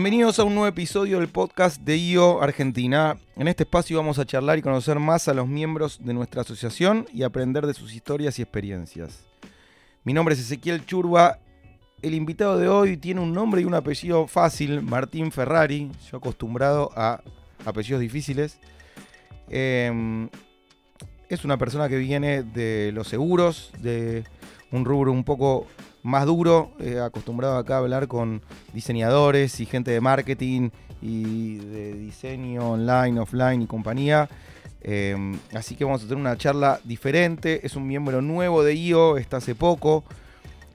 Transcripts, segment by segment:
Bienvenidos a un nuevo episodio del podcast de IO Argentina. En este espacio vamos a charlar y conocer más a los miembros de nuestra asociación y aprender de sus historias y experiencias. Mi nombre es Ezequiel Churba. El invitado de hoy tiene un nombre y un apellido fácil, Martín Ferrari. Yo acostumbrado a apellidos difíciles. Eh, es una persona que viene de los seguros, de un rubro un poco más duro, eh, acostumbrado acá a hablar con diseñadores y gente de marketing y de diseño online, offline y compañía. Eh, así que vamos a tener una charla diferente. Es un miembro nuevo de IO, está hace poco.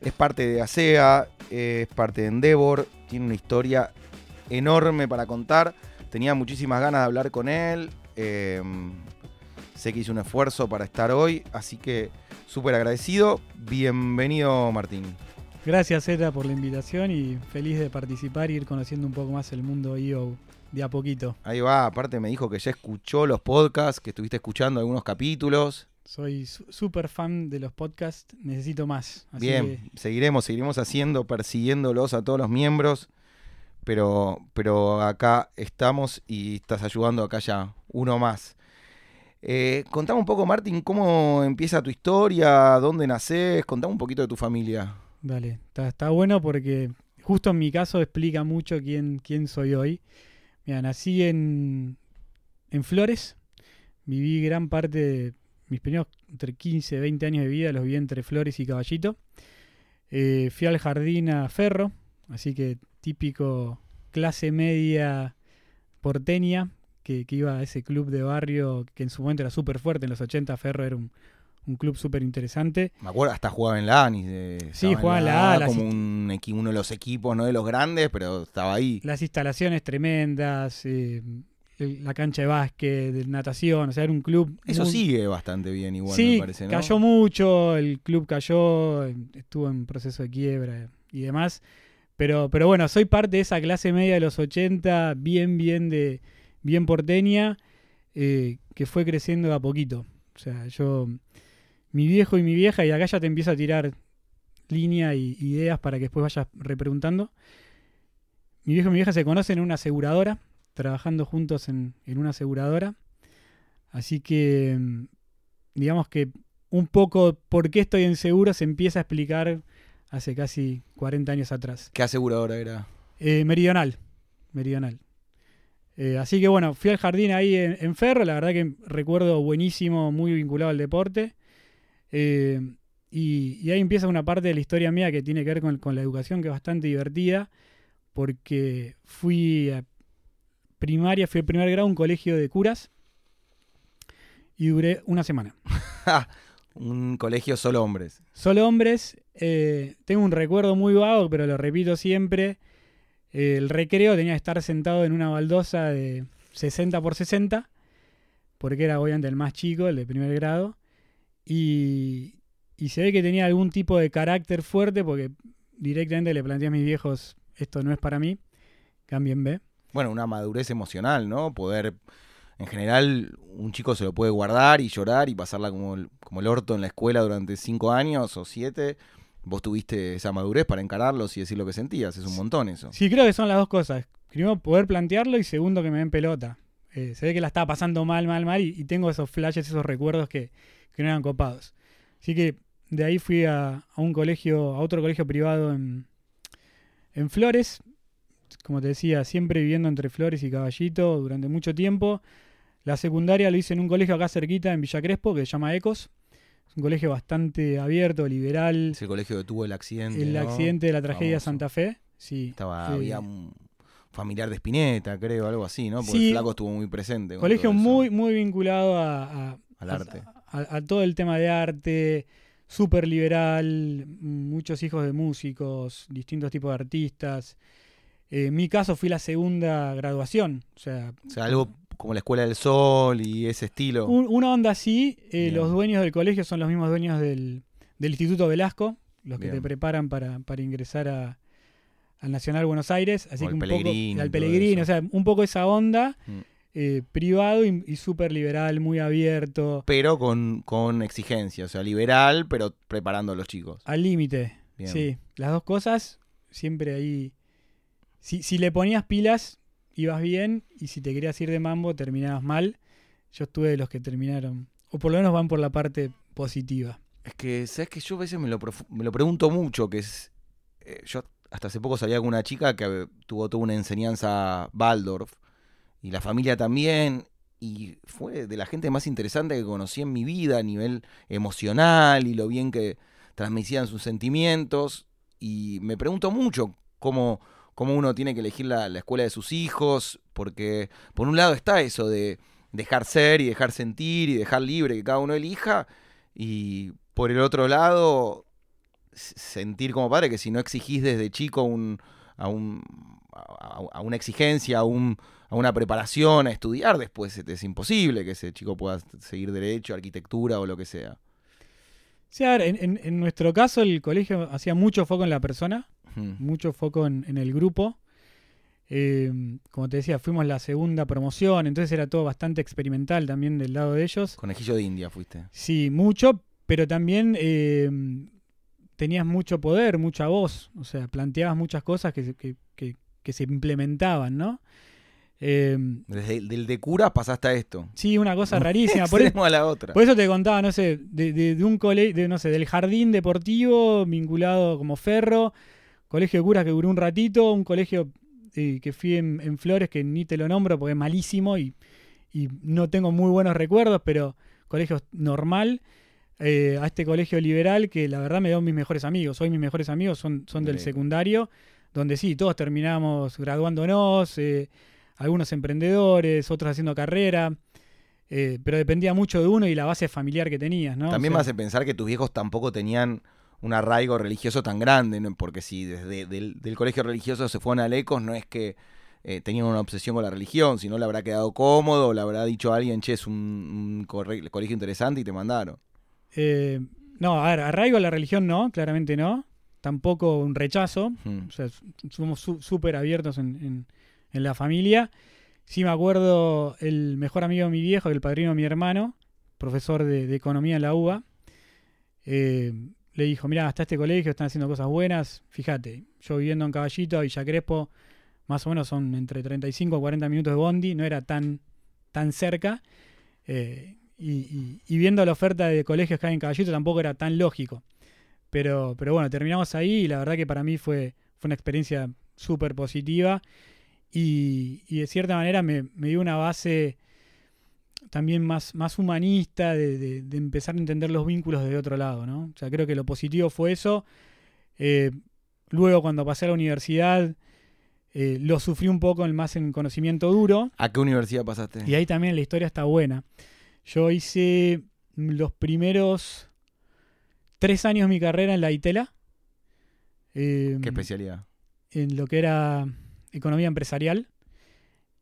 Es parte de ASEA, es parte de Endeavor. Tiene una historia enorme para contar. Tenía muchísimas ganas de hablar con él. Eh, sé que hizo un esfuerzo para estar hoy, así que súper agradecido. Bienvenido, Martín. Gracias, Zeta, por la invitación y feliz de participar y ir conociendo un poco más el mundo IO de a poquito. Ahí va, aparte me dijo que ya escuchó los podcasts, que estuviste escuchando algunos capítulos. Soy súper fan de los podcasts, necesito más. Así Bien, que... seguiremos, seguiremos haciendo, persiguiéndolos a todos los miembros, pero, pero acá estamos y estás ayudando acá ya uno más. Eh, contame un poco, Martín, cómo empieza tu historia, dónde naces, contame un poquito de tu familia. Dale, está, bueno porque justo en mi caso explica mucho quién, quién soy hoy. Mira, nací en, en Flores, viví gran parte de mis primeros entre 15 y 20 años de vida, los viví entre Flores y Caballito. Eh, fui al jardín a Ferro, así que típico clase media porteña, que, que, iba a ese club de barrio que en su momento era súper fuerte, en los 80 Ferro era un, un club súper interesante. Me acuerdo, hasta jugaba en la A. De, sí, jugaba en la A. Como un, uno de los equipos, no de los grandes, pero estaba ahí. Las instalaciones tremendas, eh, la cancha de básquet, de natación, o sea, era un club... Eso muy... sigue bastante bien igual, sí, me parece, ¿no? cayó mucho, el club cayó, estuvo en proceso de quiebra y demás. Pero, pero bueno, soy parte de esa clase media de los 80, bien, bien de bien porteña, eh, que fue creciendo a poquito. O sea, yo mi viejo y mi vieja, y acá ya te empiezo a tirar línea y ideas para que después vayas repreguntando. Mi viejo y mi vieja se conocen en una aseguradora, trabajando juntos en, en una aseguradora. Así que, digamos que un poco por qué estoy en seguro se empieza a explicar hace casi 40 años atrás. ¿Qué aseguradora era? Eh, meridional. Meridional. Eh, así que bueno, fui al jardín ahí en, en, Ferro, la verdad que recuerdo buenísimo, muy vinculado al deporte. Eh, y, y, ahí empieza una parte de la historia mía que tiene que ver con, con, la educación, que es bastante divertida, porque fui a primaria, fui a primer grado a un colegio de curas y duré una semana. un colegio solo hombres. Solo hombres. Eh, tengo un recuerdo muy vago, pero lo repito siempre. El recreo tenía que estar sentado en una baldosa de 60 por 60, porque era obviamente el más chico, el de primer grado. Y, y, se ve que tenía algún tipo de carácter fuerte porque directamente le planteé a mis viejos, esto no es para mí, cambien B. Bueno, una madurez emocional, ¿no? Poder, en general, un chico se lo puede guardar y llorar y pasarla como el, como el orto en la escuela durante cinco años o siete. Vos tuviste esa madurez para encararlos y decir lo que sentías, es un montón eso. Sí, creo que son las dos cosas. Primero, poder plantearlo y segundo, que me den pelota. Eh, se ve que la estaba pasando mal, mal, mal y, y tengo esos flashes, esos recuerdos que, que no eran copados. Así que de ahí fui a, a, un colegio, a otro colegio privado en, en Flores. Como te decía, siempre viviendo entre Flores y Caballito durante mucho tiempo. La secundaria lo hice en un colegio acá cerquita, en Villa Crespo, que se llama Ecos. Es un colegio bastante abierto, liberal. Es el colegio que tuvo el accidente. El ¿no? accidente de la tragedia Famoso. Santa Fe. Sí. Estaba, eh, había un familiar de Spinetta, creo, algo así, ¿no? Porque Sí. el flaco estuvo muy presente. Colegio muy, muy vinculado a, a- Al a- arte. a, a todo el tema de arte, súper liberal, muchos hijos de músicos, distintos tipos de artistas. Eh, en mi caso fui la segunda graduación, o sea, O sea, algo como la Escuela del Sol y ese estilo. un- una onda así. eh, los dueños del colegio son los mismos dueños del, del Instituto Velasco, los que Bien. te preparan para, para ingresar a, al Nacional Buenos Aires, así O que un poco al eso. o sea, un poco esa onda Mm. eh, privado y, y súper liberal, muy abierto, Pero con, con exigencia, o sea, liberal, pero preparando a los chicos. al límite. Sí, las dos cosas siempre ahí si, si le ponías pilas, ibas bien, y si te querías ir de mambo, terminabas mal. Yo estuve de los que terminaron, o por lo menos van por la parte positiva. Es que, ¿sabes que Yo a veces me lo, me lo pregunto mucho, que es... eh, yo hasta hace poco salía con una chica que tuvo toda una enseñanza Waldorf, y la familia también, y fue de la gente más interesante que conocí en mi vida a nivel emocional y lo bien que transmitían sus sentimientos, y me pregunto mucho cómo, cómo uno tiene que elegir la, la escuela de sus hijos, porque por un lado está eso de dejar ser y dejar sentir y dejar libre que cada uno elija, y por el otro lado, sentir como padre que si no exigís desde chico un, a, un, a, una exigencia, a, un, a una preparación, a estudiar, después es, es imposible que ese chico pueda seguir derecho, arquitectura o lo que sea. Sí, a ver, en, en- en nuestro caso el colegio hacía mucho foco en la persona, Mm. mucho foco en, en el grupo. Eh, como te decía, fuimos la segunda promoción, entonces era todo bastante experimental también del lado de ellos. Conejillo de India fuiste. Sí, mucho, pero también eh, tenías mucho poder, mucha voz, o sea, planteabas muchas cosas que, se- que- que- que se implementaban, ¿no? Eh, Desde el del de cura pasaste a esto. sí, una cosa rarísima. Por, e- Extremo a la otra. por eso te contaba, no sé, de, de- de un colegio, de, no sé, del jardín deportivo vinculado como ferro, colegio de curas que duró un ratito, un colegio eh, que fui en, en Flores que ni te lo nombro porque es malísimo y, y no tengo muy buenos recuerdos, pero colegio normal, eh, a este colegio liberal que la verdad me dio mis mejores amigos. Hoy mis mejores amigos son, son del secundario, donde sí, todos terminamos graduándonos, eh, algunos emprendedores, otros haciendo carrera. eh, pero dependía mucho de uno y la base familiar que tenías, ¿no? También O me sea, hace pensar que tus viejos tampoco tenían un arraigo religioso tan grande, ¿no? porque si desde del, del colegio religioso se fueron a Lecos, no es que eh, tenían una obsesión con la religión, sino le habrá quedado cómodo, le habrá dicho a alguien, che, es un, colegio interesante y te mandaron. eh, no, a ver, arraigo a la religión no, claramente no. Tampoco un rechazo. O sea, somos su- súper abiertos en, en- en la familia. Sí me acuerdo el mejor amigo de mi viejo, el padrino de mi hermano, profesor de, de economía en la UBA, eh, le dijo, mira, hasta este colegio están haciendo cosas buenas. Fíjate, yo viviendo en Caballito, Villa Crespo, más o menos son entre 35 o 40 minutos de bondi, no era tan, tan cerca. Eh, y, y- y viendo la oferta de colegios que hay en Caballito tampoco era tan lógico. Pero, pero bueno, terminamos ahí y la verdad que para mí fue, fue una experiencia súper positiva y, y de cierta manera me, me dio una base también más, más humanista de, de- de empezar a entender los vínculos de otro lado, ¿no? O sea, creo que lo positivo fue eso. Eh, luego cuando pasé a la universidad eh, lo sufrí un poco más en conocimiento duro. ¿A qué universidad pasaste? Y ahí también la historia está buena. Yo hice los primeros tres años de mi carrera en la ITELA. eh, ¿Qué especialidad? en lo que era economía empresarial.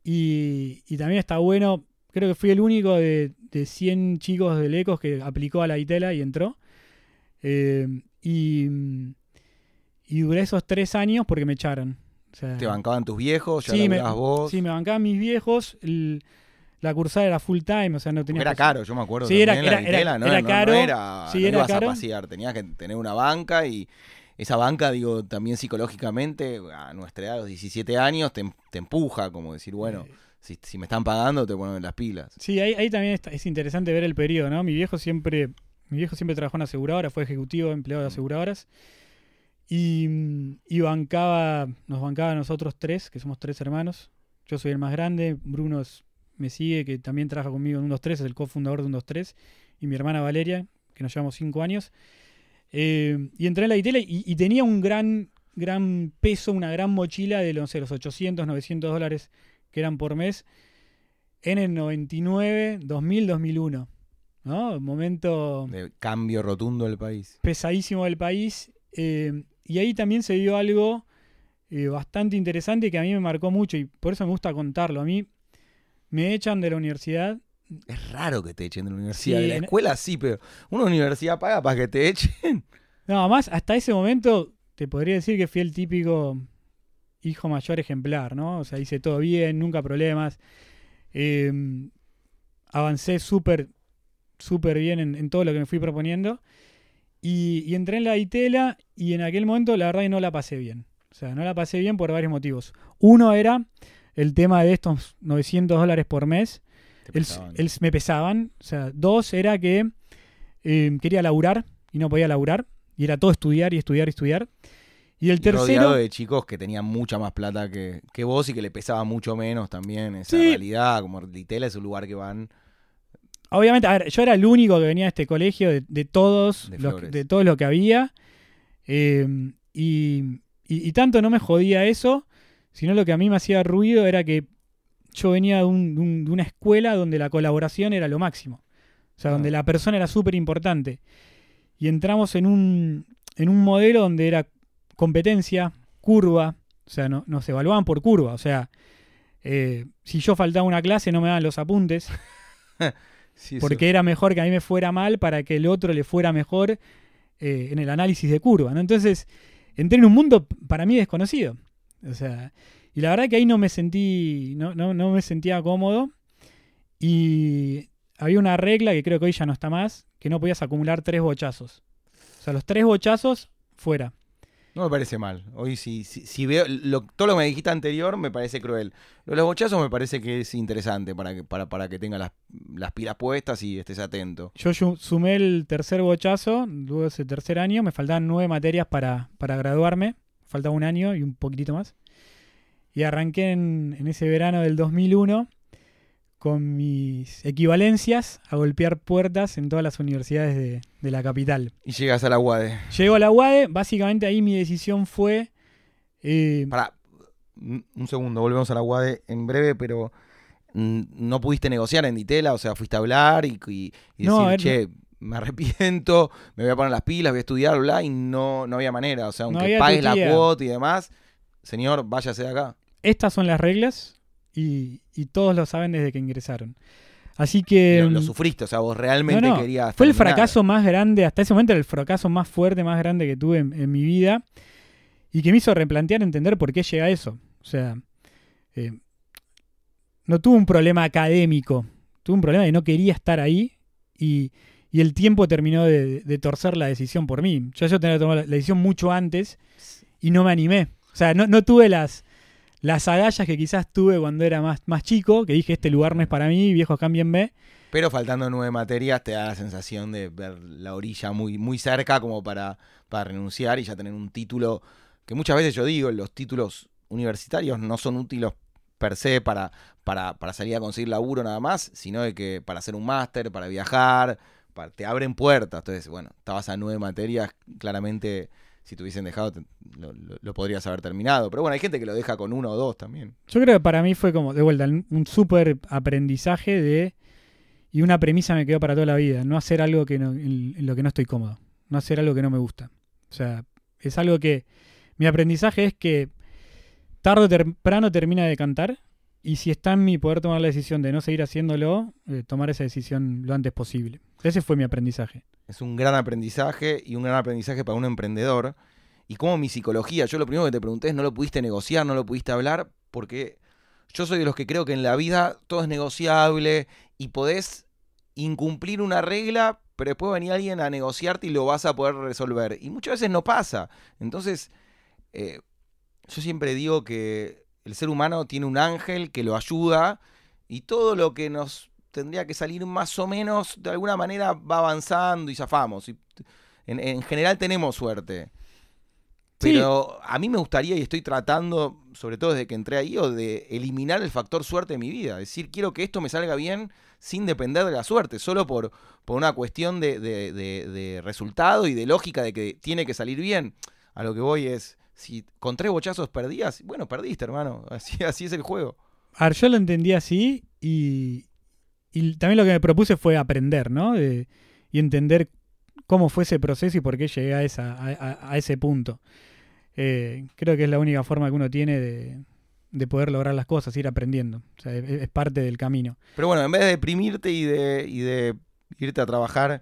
Y, y también está bueno, creo que fui el único de, de 100 chicos de Lecos que aplicó a la ITELA y entró. Eh, y, y duré esos tres años porque me echaron. O sea, ¿Te bancaban tus viejos? ¿Ya Sí, me- vos? Sí, me bancaban mis viejos. el- la cursada era full time, o sea, no tenía. era caro, yo me acuerdo. Sí, era- la era- era- Vitela, no, era no- caro. No, era, Sí, no era ibas caro. a pasear, tenías que tener una banca y esa banca, digo, también psicológicamente, a nuestra edad, a los 17 años, te, te empuja, como decir, bueno, Eh, si, si me están pagando, te ponen las pilas. Sí, ahí, ahí también está- es interesante ver el periodo, ¿no? Mi viejo siempre, mi viejo siempre trabajó en aseguradora, fue ejecutivo empleado de Mm. aseguradoras. Y, y bancaba, nos bancaba a nosotros tres, que somos tres hermanos. Yo soy el más grande, Bruno es- me sigue, que también trabaja conmigo en 123, es el cofundador de 123, y mi hermana Valeria, que nos llevamos cinco años. Eh, y entré en la ITELA y, y tenía un gran, gran peso, una gran mochila de no sé, los 800, 900 dólares que eran por mes en el 99, 2000, 2001. ¿no? Un momento De cambio rotundo del país. pesadísimo del país. eh, y ahí también se dio algo eh, bastante interesante que a mí me marcó mucho y por eso me gusta contarlo. A mí me echan de la universidad. Es raro que te echen de la universidad. Sí, de la escuela sí, pero una universidad paga para que te echen. No, más hasta ese momento te podría decir que fui el típico hijo mayor ejemplar, ¿no? O sea, hice todo bien, nunca problemas. Eh, avancé súper, súper bien en, en todo lo que me fui proponiendo. Y, y entré en la ITELA y en aquel momento la verdad que no la pasé bien. O sea, no la pasé bien por varios motivos. Uno era el tema de estos 900 dólares por mes. El- pesaban. el- me pesaban. O sea, dos era que eh, quería laburar y no podía laburar. Y era todo estudiar y estudiar y estudiar. Y el Y rodeado tercero... de chicos que tenían mucha más plata que, que vos y que le pesaba mucho menos también esa Sí. realidad. Como Ditela es un lugar que van. Obviamente, a ver, yo era el único que venía a este colegio de, de todos, De los, de todo lo que había. eh, y, y- y tanto no me jodía eso, sino lo que a mí me hacía ruido era que yo venía de, un- de un- de una escuela donde la colaboración era lo máximo. O sea, Ah. donde la persona era súper importante. Y entramos en un, en un modelo donde era competencia, curva. O sea, no, nos evaluaban por curva. O sea, eh, si yo faltaba una clase no me daban los apuntes Sí, porque era mejor que a mí me fuera mal para que el otro le fuera mejor eh, en el análisis de curva, ¿no? Entonces, entré en un mundo para mí desconocido. O sea, y la verdad que ahí no me sentí, no, no, no me sentía cómodo. Y había una regla que creo que hoy ya no está más, que no podías acumular tres bochazos. O sea, los tres bochazos fuera. No me parece mal. Hoy sí- si veo lo- todo lo que me dijiste anterior me parece cruel. Lo de los bochazos me parece que es interesante para que, para, para que tenga las, las pilas puestas y estés atento. Yo sumé el tercer bochazo, luego ese tercer año, me faltaban nueve materias para, para graduarme, faltaba un año y un poquitito más. Y arranqué en, en ese verano del 2001 con mis equivalencias a golpear puertas en todas las universidades de, de la capital. Y llegas a la UADE. Llego a la UADE, básicamente ahí mi decisión fue... eh, Para, un un segundo, volvemos a la UADE en breve, pero mm, no pudiste negociar en Ditela, o sea, fuiste a hablar y, y- y No, decir, a ver, che, me arrepiento, me voy a poner las pilas, voy a estudiar, bla, y no, no había manera. O sea, aunque pagues la cuota y demás, señor, váyase de acá. estas son las reglas y, y todos lo saben desde que ingresaron. Así que... lo, lo mm, sufriste, o sea, vos realmente No, no, querías. Fue el fracaso más grande, hasta ese momento era el fracaso más fuerte, más grande que tuve en, en mi vida y que me hizo replantear entender por qué llega a eso. O sea, eh, no tuve un problema académico, tuve un problema de no quería estar ahí y, y el tiempo terminó de, de torcer la decisión por mí. Yo, yo tenía que tomar la, la decisión mucho antes y no me animé. O sea, no, no tuve las, las agallas que quizás tuve cuando era más, más chico, que dije este lugar no es para mí, viejos cámbienme. Pero faltando nueve materias, te da la sensación de ver la orilla muy, muy cerca como para, para renunciar y ya tener un título. Que muchas veces yo digo, los títulos universitarios no son útiles per se para, para, para salir a conseguir laburo nada más, sino de que para hacer un máster, para viajar, para- te abren puertas. Entonces, bueno, estabas a nueve materias, claramente si te hubiesen dejado lo, podrías haber terminado. Pero bueno, hay gente que lo deja con uno o dos también. Yo creo que para mí fue como, de vuelta, un súper aprendizaje de... Y una premisa me quedó para toda la vida, no hacer algo que no, en lo que no estoy cómodo, no hacer algo que no me gusta. O sea, es algo que... Mi aprendizaje es que tarde o temprano termina de cantar y si está en mí poder tomar la decisión de no seguir haciéndolo, eh, tomar esa decisión lo antes posible. Ese fue mi aprendizaje. Es un gran aprendizaje y un gran aprendizaje para un emprendedor. Y como mi psicología, yo lo primero que te pregunté es, no lo pudiste negociar, no lo pudiste hablar, porque yo soy de los que creo que en la vida todo es negociable y podés incumplir una regla, pero después venir alguien a negociarte y lo vas a poder resolver. Y muchas veces no pasa. Entonces, eh, yo siempre digo que el ser humano tiene un ángel que lo ayuda y todo lo que nos tendría que salir más o menos, de alguna manera va avanzando y zafamos. Y en, en general tenemos suerte. Sí. Pero a mí me gustaría y estoy tratando, sobre todo desde que entré ahí, o de eliminar el factor suerte de mi vida. Es decir, quiero que esto me salga bien sin depender de la suerte, solo por, por una cuestión de, de- de- de resultado y de lógica de que tiene que salir bien. A lo que voy es, si con tres bochazos perdías, bueno, perdiste, hermano. Así, así es el juego. A ver, yo lo entendí así y, y también lo que me propuse fue aprender, ¿no? De- y entender cómo fue ese proceso y por qué llegué a, esa, a, ese punto. Eh, creo que es la única forma que uno tiene de, de poder lograr las cosas, ir aprendiendo. O sea, es, es parte del camino. Pero bueno, en vez de deprimirte y de, y de irte a trabajar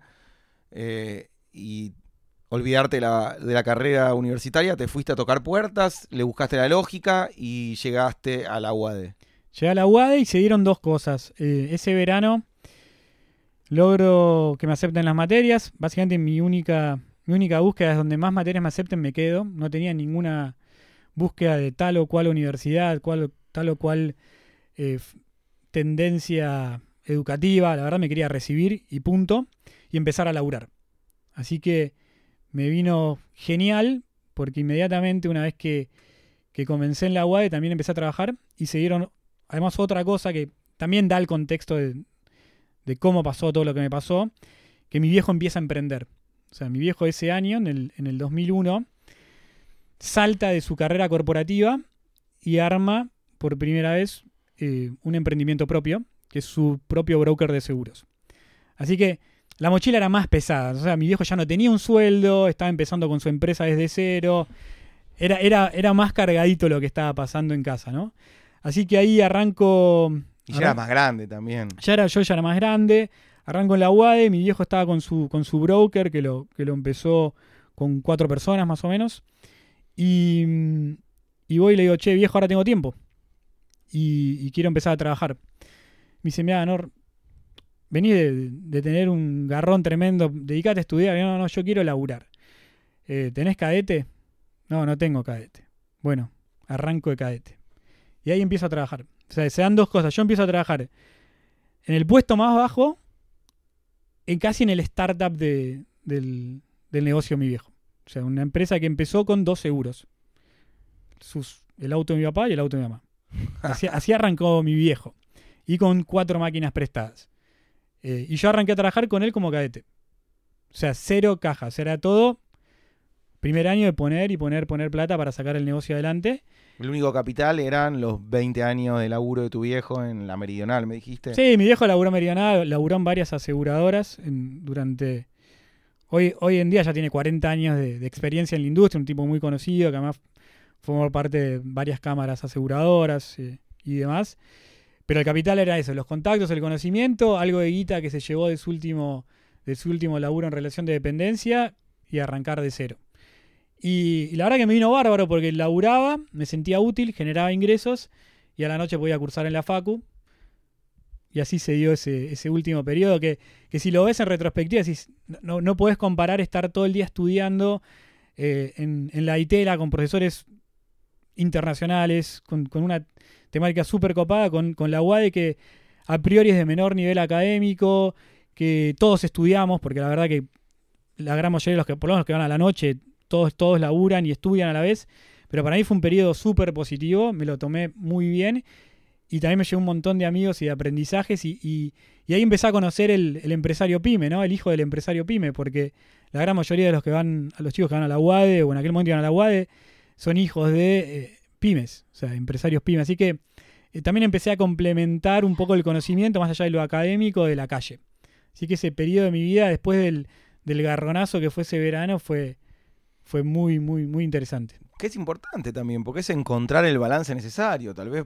eh, y olvidarte la- de la carrera universitaria, te fuiste a tocar puertas, le buscaste la lógica y llegaste a la UAD. Llegué a la UADE y se dieron dos cosas. Eh, ese verano logro que me acepten las materias. Básicamente mi única, mi única búsqueda es donde más materias me acepten me quedo. No tenía ninguna búsqueda de tal o cual universidad, cual, tal o cual eh, tendencia educativa. La verdad me quería recibir y punto. Y empezar a laburar. Así que me vino genial porque inmediatamente una vez que, que comencé en la UAE también empecé a trabajar y se dieron además otra cosa que también da el contexto de, de cómo pasó todo lo que me pasó, que mi viejo empieza a emprender. O sea, mi viejo ese año, en el, en el 2001, salta de su carrera corporativa y arma por primera vez eh, un emprendimiento propio, que es su propio broker de seguros. Así que la mochila era más pesada. O sea, mi viejo ya no tenía un sueldo, estaba empezando con su empresa desde cero. Era, era, era más cargadito lo que estaba pasando en casa, ¿no? Así que ahí arranco. Y ya era más grande también. Ya era, yo ya era más grande. Arranco en la UAE, mi viejo estaba con su, con su broker, que lo, que lo empezó con cuatro personas más o menos. Y, y voy y le digo, che, viejo, ahora tengo tiempo. Y, y quiero empezar a trabajar. Me dice, mira, Nor, vení de, tener un garrón tremendo, dedicate a estudiar. No, no, yo quiero laburar. Eh, ¿Tenés cadete? No, no tengo cadete. Bueno, arranco de cadete. Y ahí empiezo a trabajar. O sea, se dan dos cosas. Yo empiezo a trabajar en el puesto más bajo, en casi en el startup de, del, negocio mi viejo. O sea, una empresa que empezó con dos seguros. Sus, el auto de mi papá y el auto de mi mamá. Así arrancó mi viejo. Y con cuatro máquinas prestadas. Eh, y yo arranqué a trabajar con él como cadete. O sea, cero cajas. Era todo primer año de poner y poner, poner plata para sacar el negocio adelante. El único capital eran los 20 años de laburo de tu viejo en la Meridional, me dijiste. Sí, mi viejo laburó en Meridional, laburó en varias aseguradoras en, durante... Hoy, hoy en día ya tiene 40 años de, de, experiencia en la industria, un tipo muy conocido que además formó parte de varias cámaras aseguradoras eh, y demás. Pero el capital era eso, los contactos, el conocimiento, algo de guita que se llevó de su último, de su último laburo en relación de dependencia y arrancar de cero. Y, la verdad que me vino bárbaro porque laburaba, me sentía útil, generaba ingresos y a la noche podía cursar en la Facu. Y así se dio ese, ese último periodo que, que, si lo ves en retrospectiva, no, no podés comparar estar todo el día estudiando eh, en, en, la ITELA con profesores internacionales, con, con una temática súper copada, con, con la UADE que a priori es de menor nivel académico, que todos estudiamos, porque la verdad que la gran mayoría de los que, por lo menos que van a la noche, todos, todos laburan y estudian a la vez. Pero para mí fue un periodo súper positivo, me lo tomé muy bien y también me llevó un montón de amigos y de aprendizajes y, y, ahí empecé a conocer el, el, empresario pyme, ¿no? El hijo del empresario pyme, porque la gran mayoría de los que van, a los chicos que van a la UADE o en aquel momento iban a la UADE, son hijos de eh, pymes, o sea, empresarios pyme. Así que eh, también empecé a complementar un poco el conocimiento, más allá de lo académico, de la calle. Así que ese periodo de mi vida, después del, del garronazo que fue ese verano, fue, fue muy, muy, muy interesante. Que es importante también, porque es encontrar el balance necesario. Tal vez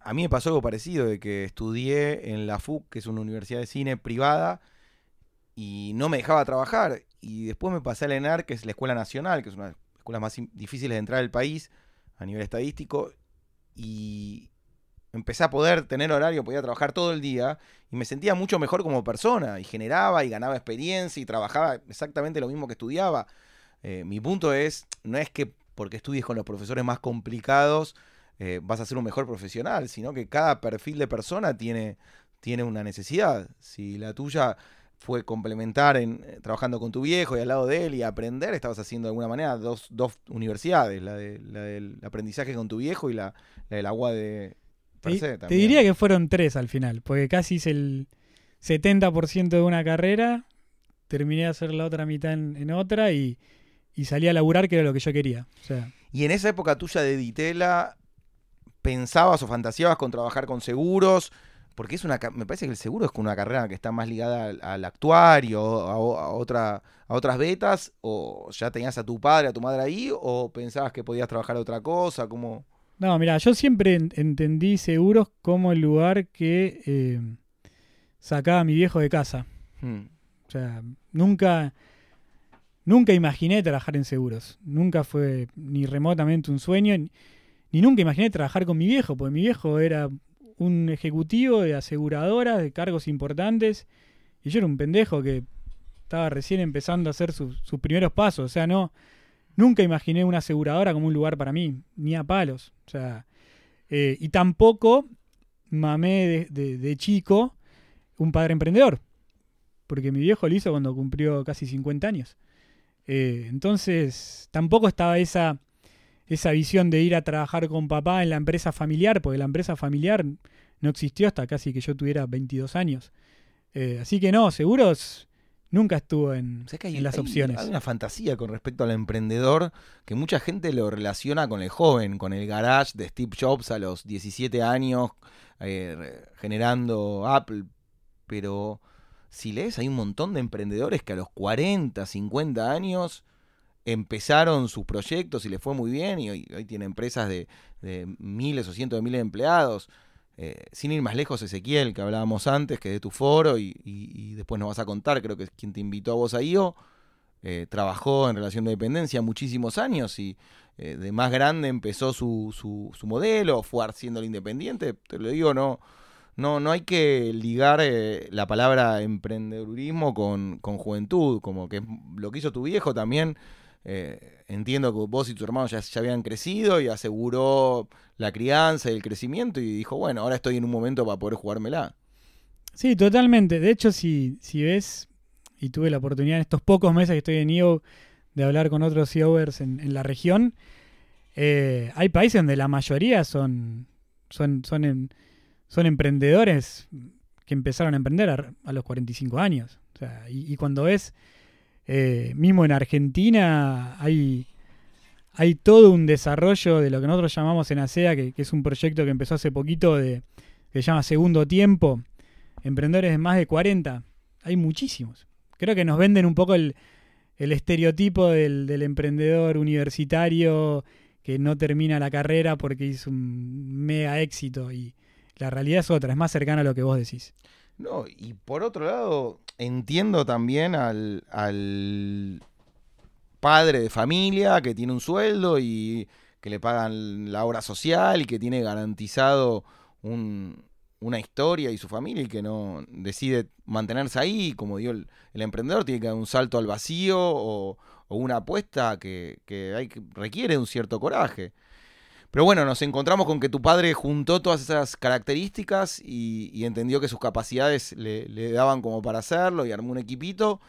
a mí me pasó algo parecido, de que estudié en la FUC, que es una universidad de cine privada, y no me dejaba trabajar. Y después me pasé a la ENAR, que es la Escuela Nacional, que es una las más difíciles de entrar al país a nivel estadístico, y empecé a poder tener horario, podía trabajar todo el día y me sentía mucho mejor como persona y generaba y ganaba experiencia y trabajaba exactamente lo mismo que estudiaba. Eh, mi punto es, no es que porque estudies con los profesores más complicados eh, vas a ser un mejor profesional, sino que cada perfil de persona tiene, tiene una necesidad. Si la tuya fue complementar en, eh, trabajando con tu viejo y al lado de él y aprender, estabas haciendo de alguna manera dos, dos universidades, la, de, la, del aprendizaje con tu viejo y la, la del agua de... Te, se, te, diría que fueron tres al final, porque casi hice el 70% de una carrera, terminé de hacer la otra mitad en, en otra y, y, salí a laburar, que era lo que yo quería. O sea, y en esa época tuya de Ditela, ¿pensabas o fantaseabas con trabajar con seguros? Porque es una me parece que el seguro es una carrera que está más ligada al, al actuario, a, a, otra, a otras betas, o ya tenías a tu padre, a tu madre ahí, o pensabas que podías trabajar otra cosa, como... No, mira, yo siempre entendí seguros como el lugar que eh, sacaba a mi viejo de casa. Hmm. O sea, nunca, nunca imaginé trabajar en seguros. Nunca fue ni remotamente un sueño, ni, ni nunca imaginé trabajar con mi viejo, porque mi viejo era un ejecutivo de aseguradoras, de cargos importantes, y yo era un pendejo que estaba recién empezando a hacer sus, primeros pasos. O sea, no, nunca imaginé una aseguradora como un lugar para mí, ni a palos. O sea, eh, y tampoco mamé de, chico un padre emprendedor, porque mi viejo lo hizo cuando cumplió casi 50 años. Eh, entonces, tampoco estaba esa, esa visión de ir a trabajar con papá en la empresa familiar, porque la empresa familiar no existió hasta casi que yo tuviera 22 años. Eh, así que no, seguros nunca estuvo en, las opciones. Hay una fantasía con respecto al emprendedor que mucha gente lo relaciona con el joven, con el garage de Steve Jobs a los 17 años, eh, generando Apple. Pero si lees, hay un montón de emprendedores que a los 40, 50 años empezaron sus proyectos y les fue muy bien y hoy, tiene empresas de, miles o cientos de miles de empleados. Eh, sin ir más lejos, Ezequiel, que hablábamos antes, que de tu foro, y, después nos vas a contar, creo que es quien te invitó a vos a IO, eh, trabajó en relación de dependencia muchísimos años y eh, de más grande empezó su, su, su, modelo, fue haciendo el independiente. Te lo digo, no, no, no hay que ligar la palabra emprendedurismo con, con juventud, como que lo que hizo tu viejo también eh, entiendo que vos y tu hermano ya, habían crecido y aseguró la crianza y el crecimiento y dijo, bueno, ahora estoy en un momento para poder jugármela. Sí, totalmente. De hecho, si, si ves, y tuve la oportunidad en estos pocos meses que estoy en IO de hablar con otros CEOers en, la región, eh, hay países donde la mayoría son, son, son, son emprendedores que empezaron a emprender a, los 45 años. y, y cuando ves eh, mismo en Argentina hay, hay todo un desarrollo de lo que nosotros llamamos en ASEA, que, es un proyecto que empezó hace poquito, de, que se llama Segundo Tiempo. Emprendedores de más de 40. Hay muchísimos. Creo que nos venden un poco el, estereotipo del, emprendedor universitario que no termina la carrera porque hizo un mega éxito. Y la realidad es otra, es más cercana a lo que vos decís. No, y por otro lado, entiendo también al, al padre de familia que tiene un sueldo y que le pagan la obra social y que tiene garantizado una historia y su familia y que no decide mantenerse ahí, como digo, el, emprendedor tiene que dar un salto al vacío o, una apuesta que, que, hay, que requiere un cierto coraje. Pero bueno, nos encontramos con que tu padre juntó todas esas características y, entendió que sus capacidades le, daban como para hacerlo y armó un equipito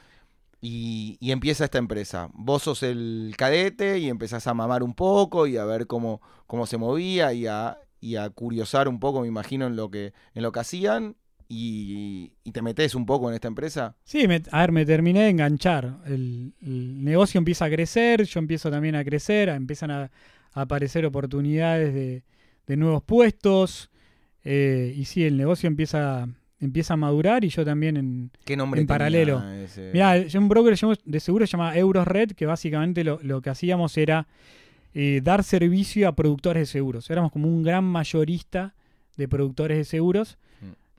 y, empieza esta empresa. Vos sos el cadete y empezás a mamar un poco y a ver cómo, cómo se movía y a, y a curiosar un poco, me imagino, en lo que, en lo que hacían. Y, te metes un poco en esta empresa? Sí, a ver, me terminé de enganchar. El, el, negocio empieza a crecer, yo empiezo también a crecer, empiezan a, aparecer oportunidades de, nuevos puestos. Eh, y sí, el negocio empieza, empieza a madurar y yo también en, ¿Qué nombre en paralelo. Mira, un broker de seguro se llama Eurosred, que básicamente lo, que hacíamos era eh, dar servicio a productores de seguros. Éramos como un gran mayorista de productores de seguros.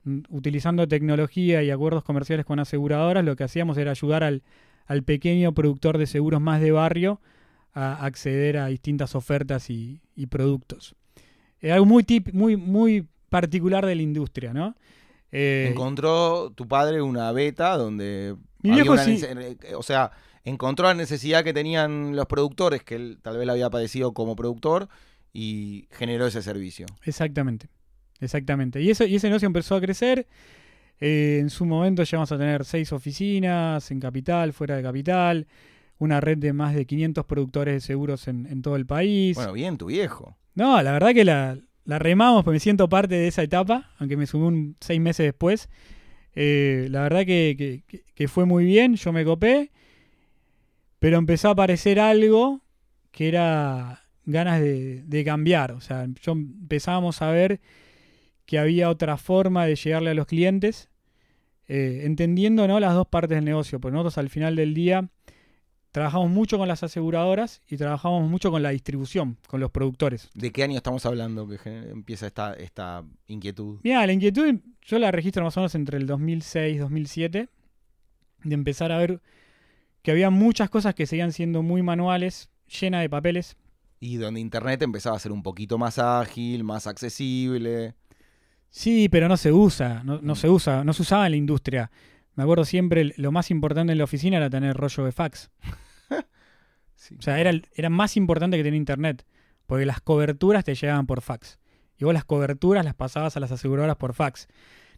Mm. Utilizando tecnología y acuerdos comerciales con aseguradoras, lo que hacíamos era ayudar al, al pequeño productor de seguros más de barrio a acceder a distintas ofertas y, productos. Es algo muy, tip, muy, muy particular de la industria, ¿no? Eh, encontró tu padre una beta donde... Mi viejo O sea, encontró la necesidad que tenían los productores, que él tal vez la había padecido como productor, y generó ese servicio. Exactamente, exactamente. Y, eso, y ese negocio empezó a crecer. Eh, en su momento llegamos a tener seis oficinas en capital, fuera de capital una red de más de 500 productores de seguros en, todo el país. Bueno, bien, tu viejo. No, la verdad que la, remamos, porque me siento parte de esa etapa, aunque me sumé un seis meses después. Eh, la verdad que, fue muy bien, yo me copé, pero empezó a aparecer algo que era ganas de, cambiar. O sea, yo empezábamos a ver que había otra forma de llegarle a los clientes, eh, entendiendo ¿no? las dos partes del negocio, porque nosotros al final del día trabajamos mucho con las aseguradoras y trabajamos mucho con la distribución, con los productores. ¿De qué año estamos hablando que empieza esta, esta inquietud? Mira, la inquietud yo la registro más o menos entre el 2006 y 2007, de empezar a ver que había muchas cosas que seguían siendo muy manuales, llenas de papeles. Y donde Internet empezaba a ser un poquito más ágil, más accesible. Sí, pero no se usa, no, no se usa, no se usaba en la industria. Me acuerdo siempre, lo más importante en la oficina era tener rollo de fax. Sí. O sea, era, era más importante que tener internet, porque las coberturas te llegaban por fax. Y vos las coberturas las pasabas a las aseguradoras por fax.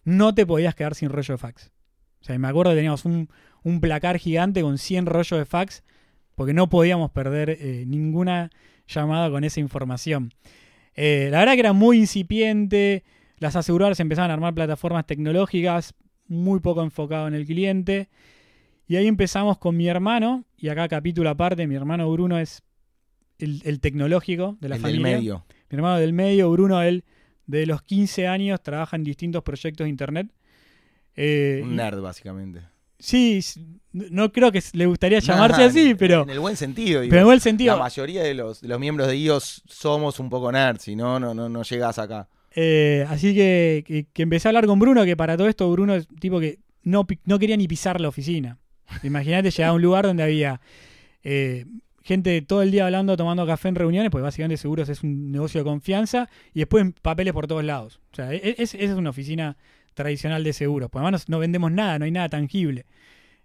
No te podías quedar sin rollo de fax. O sea, me acuerdo que teníamos un, un placar gigante con 100 rollos de fax, porque no podíamos perder eh, ninguna llamada con esa información. Eh, la verdad que era muy incipiente, las aseguradoras empezaban a armar plataformas tecnológicas, muy poco enfocado en el cliente. Y ahí empezamos con mi hermano, y acá capítulo aparte, mi hermano Bruno es el, el tecnológico de la el familia. del medio. Mi hermano del medio, Bruno, él de los 15 años trabaja en distintos proyectos de internet. Eh, Un nerd, básicamente. sí, no creo que le gustaría llamarse Nah, así, pero, En el buen sentido, digo. pero en buen La sentido. mayoría de los, de los miembros de IOS somos un poco nerds, si no, no, no, no llegas acá. Eh, así que, que- empecé a hablar con Bruno, que para todo esto Bruno es tipo que no, no quería ni pisar la oficina. Imagínate llegar a un lugar donde había eh, gente todo el día hablando, tomando café en reuniones, pues básicamente seguros es un negocio de confianza, y después papeles por todos lados. O sea, e- es- esa es una oficina tradicional de seguros. Pues además no, no vendemos nada, no hay nada tangible.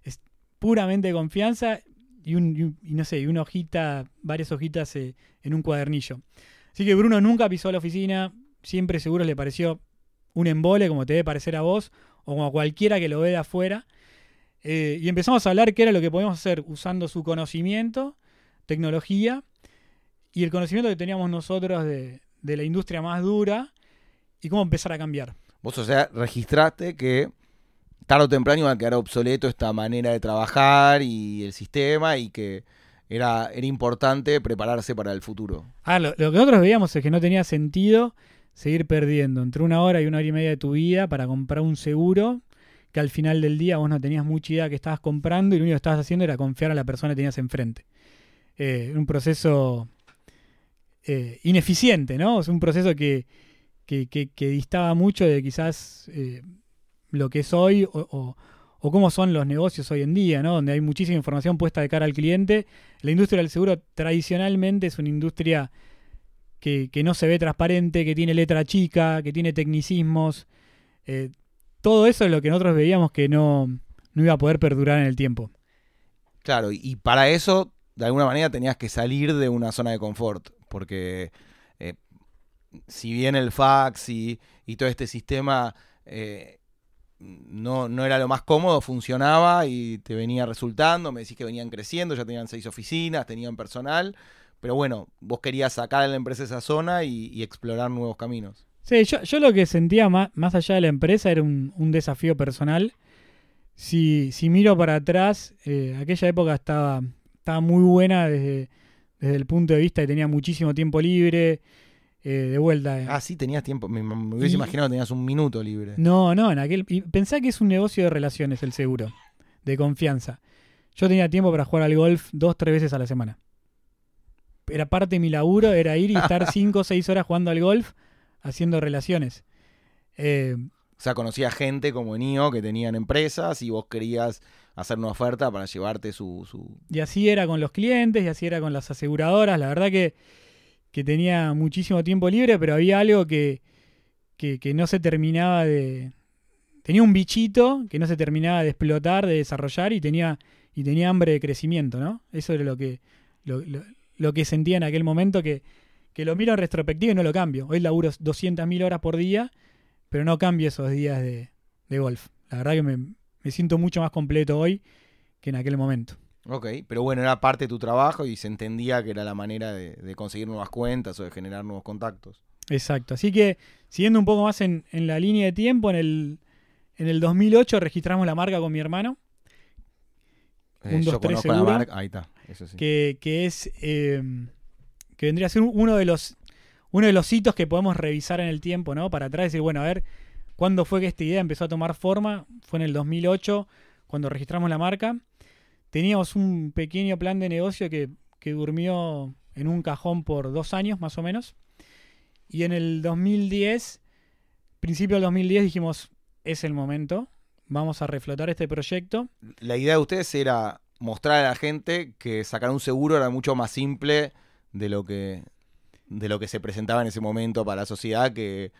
Es puramente confianza y un- y no sé, y una hojita, varias hojitas eh, en un cuadernillo. Así que Bruno nunca pisó la oficina, siempre seguro le pareció un embole, como te debe parecer a vos, o como a cualquiera que lo ve de afuera. Eh, y empezamos a hablar qué era lo que podíamos hacer usando su conocimiento, tecnología y el conocimiento que teníamos nosotros de, de la industria más dura y cómo empezar a cambiar. Vos, o sea, registraste que tarde o temprano iba a quedar obsoleto esta manera de trabajar y el sistema y que era, era importante prepararse para el futuro. Ah, lo, lo que nosotros veíamos es que no tenía sentido seguir perdiendo entre una hora y una hora y media de tu vida para comprar un seguro que al final del día vos no tenías mucha idea que estabas comprando y lo único que estabas haciendo era confiar a la persona que tenías enfrente. Eh, un proceso eh, ineficiente, ¿no? Es un proceso que, que, que- distaba mucho de quizás eh, lo que es hoy o, o- o cómo son los negocios hoy en día, ¿no? Donde hay muchísima información puesta de cara al cliente. La industria del seguro tradicionalmente es una industria que, que no se ve transparente, que tiene letra chica, que tiene tecnicismos. Eh, todo eso es lo que nosotros veíamos que no, no iba a poder perdurar en el tiempo. Claro, y, para eso, de alguna manera, tenías que salir de una zona de confort, porque eh, si bien el fax y, y todo este sistema eh, no, no era lo más cómodo, funcionaba y te venía resultando, me decís que venían creciendo, ya tenían seis oficinas, tenían personal, pero bueno, vos querías sacar a la empresa esa zona y, y explorar nuevos caminos. Sí, yo, yo lo que sentía más, más allá de la empresa era un, un desafío personal. Si, si miro para atrás, eh, aquella época estaba, estaba muy buena desde, desde el punto de vista que tenía muchísimo tiempo libre. eh, de vuelta. eh, Ah, sí, tenías tiempo, me, me hubiese Y- imaginado que tenías un minuto libre. No, no, en aquel. Y pensá que es un negocio de relaciones el seguro, de confianza. Yo tenía tiempo para jugar al golf dos, tres veces a la semana. Era parte de mi laburo, era ir y estar cinco o seis horas jugando al golf, haciendo relaciones. Eh, O sea, conocía gente como en IO que tenían empresas y vos querías hacer una oferta para llevarte su... su... y así era con los clientes, y así era con las aseguradoras. La verdad que, que tenía muchísimo tiempo libre, pero había algo que, que, que no se terminaba de. Tenía un bichito que no se terminaba de explotar, de desarrollar, y tenía, y tenía hambre de crecimiento, ¿no? Eso era lo que, lo, lo- lo que sentía en aquel momento, que, que lo miro en retrospectiva y no lo cambio. Hoy laburo 200.000 horas por día, pero no cambio esos días de, de golf. La verdad que me, me siento mucho más completo hoy que en aquel momento. Ok, pero bueno, era parte de tu trabajo y se entendía que era la manera de, de conseguir nuevas cuentas o de generar nuevos contactos. Exacto. Así que, siguiendo un poco más en, en la línea de tiempo, en el, en el 2008 registramos la marca con mi hermano, Eh, Un, dos, yo tres, conozco la marca, ahí está, eso sí. que, que es eh, que vendría a ser uno de los uno de los hitos que podemos revisar en el tiempo, ¿no? Para atrás y decir, bueno, a ver, ¿cuándo fue que esta idea empezó a tomar forma? Fue en el 2008, cuando registramos la marca. Teníamos un pequeño plan de negocio que, que durmió en un cajón por dos años, más o menos. Y en el 2010, principio del 2010, dijimos, es el momento, vamos a reflotar este proyecto. La idea de ustedes era mostrar a la gente que sacar un seguro era mucho más simple de lo que, de lo que se presentaba en ese momento para la sociedad, que,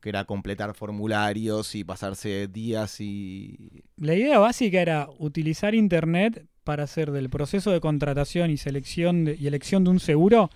que era completar formularios y pasarse días y... La idea básica era utilizar Internet para hacer del proceso de contratación y selección de- y elección de un seguro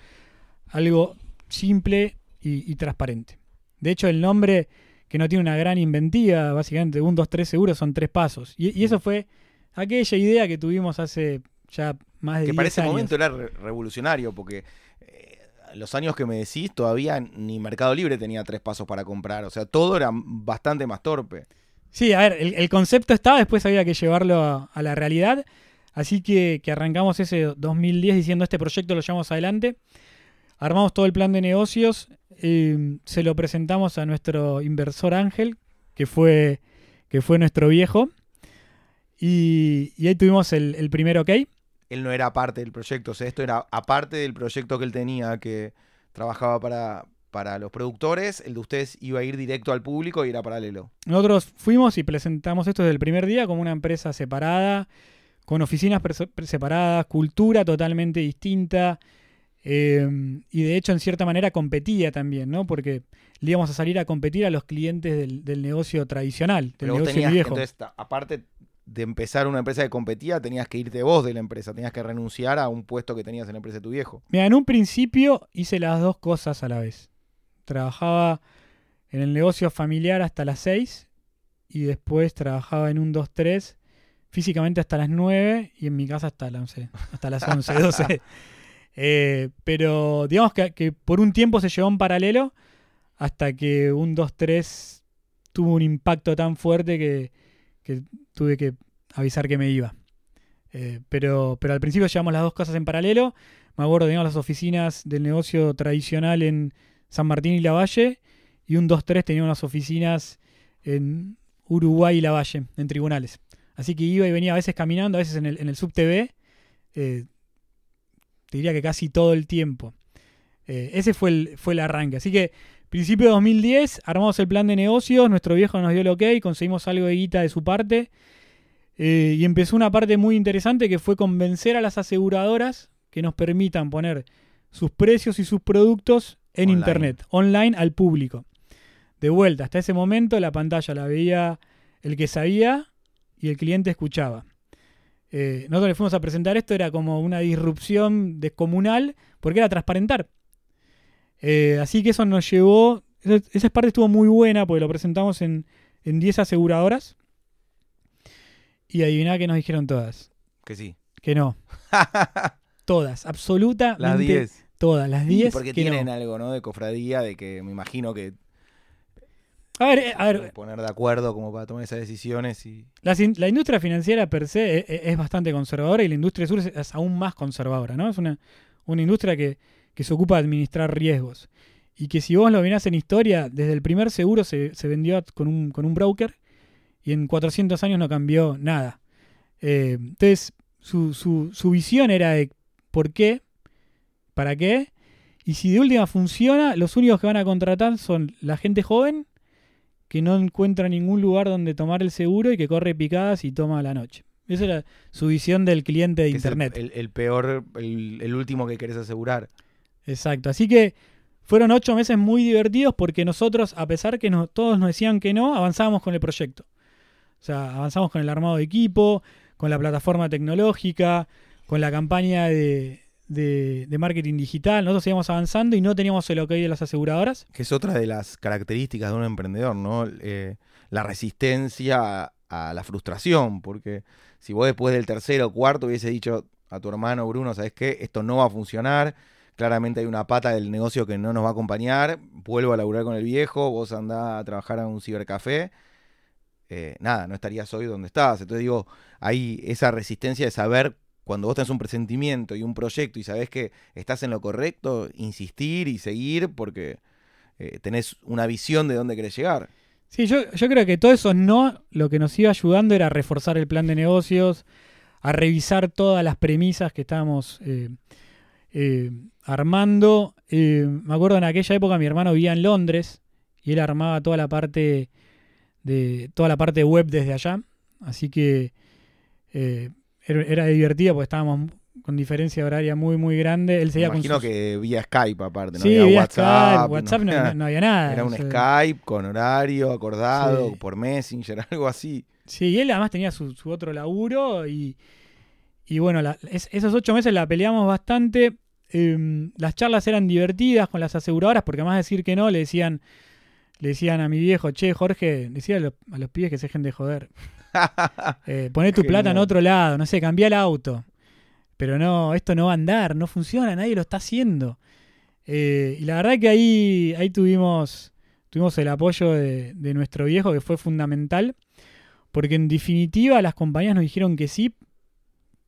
algo simple y, y transparente. De hecho, el nombre, que no tiene una gran inventiva, básicamente, un, dos, tres seguros son tres pasos. Y, y eso fue aquella idea que tuvimos hace ya más de Que 10 para ese años. momento era re- revolucionario, porque eh, los años que me decís, todavía ni Mercado Libre tenía tres pasos para comprar. O sea, todo era bastante más torpe. Sí, a ver, el, el concepto estaba, después había que llevarlo a, a la realidad. Así que, que arrancamos ese 2010 diciendo este proyecto lo llevamos adelante. Armamos todo el plan de negocios, eh, se lo presentamos a nuestro inversor Ángel, que fue, que fue nuestro viejo. Y, y ahí tuvimos el, el primer ok. Él no era parte del proyecto, o sea, esto era aparte del proyecto que él tenía, que trabajaba para, para los productores, el de ustedes iba a ir directo al público y era paralelo. Nosotros fuimos y presentamos esto desde el primer día como una empresa separada, con oficinas separadas, cultura totalmente distinta. eh, y de hecho, en cierta manera, competía también, ¿no? Porque le íbamos a salir a competir a los clientes del, del negocio tradicional, del Pero negocio tenías, viejo. entonces, aparte de empezar una empresa que competía, tenías que irte vos de la empresa, tenías que renunciar a un puesto que tenías en la empresa de tu viejo. Mira, en un principio hice las dos cosas a la vez. Trabajaba en el negocio familiar hasta las 6 y después trabajaba en un 2-3 físicamente hasta las 9 y en mi casa hasta las 11, hasta las 11, 12. Eh, pero digamos que, que por un tiempo se llevó en paralelo hasta que un 2-3 tuvo un impacto tan fuerte que, tuve que avisar que me iba. Eh, pero, pero al principio llevamos las dos cosas en paralelo. Me acuerdo, teníamos las oficinas del negocio tradicional en San Martín y Lavalle. Y un 2-3 teníamos las oficinas en Uruguay y Lavalle, en tribunales. Así que iba y venía a veces caminando, a veces en el, en el SubTV. Eh, te diría que casi todo el tiempo. Eh, ese fue el, fue el arranque. Así que, principio de 2010, armamos el plan de negocios. Nuestro viejo nos dio el ok, conseguimos algo de guita de su parte. Eh, y empezó una parte muy interesante que fue convencer a las aseguradoras que nos permitan poner sus precios y sus productos en Online. Internet, online al público. De vuelta, hasta ese momento la pantalla la veía el que sabía y el cliente escuchaba. Eh, nosotros le fuimos a presentar esto, era como una disrupción descomunal, porque era transparentar. Eh, así que eso nos llevó, esa, parte estuvo muy buena, porque lo presentamos en, en 10 aseguradoras. Y adiviná que nos dijeron todas. Que sí. Que no. Todas, absolutamente Las 10. todas, las 10 porque que tienen no. algo, ¿no? De cofradía, de que me imagino que A ver, eh, a ver, poner de acuerdo como para tomar esas decisiones y in- la industria financiera per se e- e- es, bastante conservadora y la industria sur es, es aún más conservadora, ¿no? Es una, una industria que, que se ocupa de administrar riesgos. Y que si vos lo mirás en historia, desde el primer seguro se, se vendió con un, con un broker y en 400 años no cambió nada. Eh, entonces, su, su, su visión era de por qué, para qué, y si de última funciona, los únicos que van a contratar son la gente joven que no encuentra ningún lugar donde tomar el seguro y que corre picadas y toma a la noche. Esa era su visión del cliente de que es el- Internet. el, el peor, el, el último que querés asegurar. Exacto. Así que fueron ocho meses muy divertidos porque nosotros, a pesar que no- todos nos decían que no, avanzábamos con el proyecto. O sea, avanzamos con el armado de equipo, con la plataforma tecnológica, con la campaña de, de- marketing digital. Nosotros íbamos avanzando y no teníamos el ok de las aseguradoras. Que es otra de las características de un emprendedor, ¿no? Eh, la resistencia a, a la frustración, porque si vos después del tercero o cuarto hubiese dicho a tu hermano Bruno, ¿sabes qué? Esto no va a funcionar, claramente hay una pata del negocio que no nos va a acompañar, vuelvo a laburar con el viejo, vos andás a trabajar a un cibercafé, eh, nada, no estarías hoy donde estás. Entonces digo, hay esa resistencia de saber cuando vos tenés un presentimiento y un proyecto y sabés que estás en lo correcto, insistir y seguir porque eh, tenés una visión de dónde querés llegar. Sí, yo, creo que todo eso no, lo que nos iba ayudando era reforzar el plan de negocios, a revisar todas las premisas que estábamos eh, eh, armando. Eh, me acuerdo en aquella época mi hermano vivía en Londres y él armaba toda la parte de toda la parte web desde allá, así que eh, era, divertido porque estábamos con diferencia horaria muy muy grande. Él Me seguía con imagino sus- que vía Skype aparte, no sí, había vía WhatsApp. Skype, WhatsApp no, no- no había nada. Era o un sea, Skype con horario acordado, Sí. por Messenger, algo así. Sí, y él además tenía su, su otro laburo y, Y bueno, la- es- esos ocho meses la peleamos bastante. Em, las charlas eran divertidas con las aseguradoras, porque además de decir que no, le decían, le decían a mi viejo, che, Jorge, decía a los, a los pibes que se dejen de joder. Eh, poné tu plata en otro lado, no sé, cambia el auto. Pero no, esto no va a andar, no funciona, nadie lo está haciendo. Eh, y la verdad que ahí, ahí tuvimos, tuvimos el apoyo de, de nuestro viejo, que fue fundamental, porque en definitiva las compañías nos dijeron que sí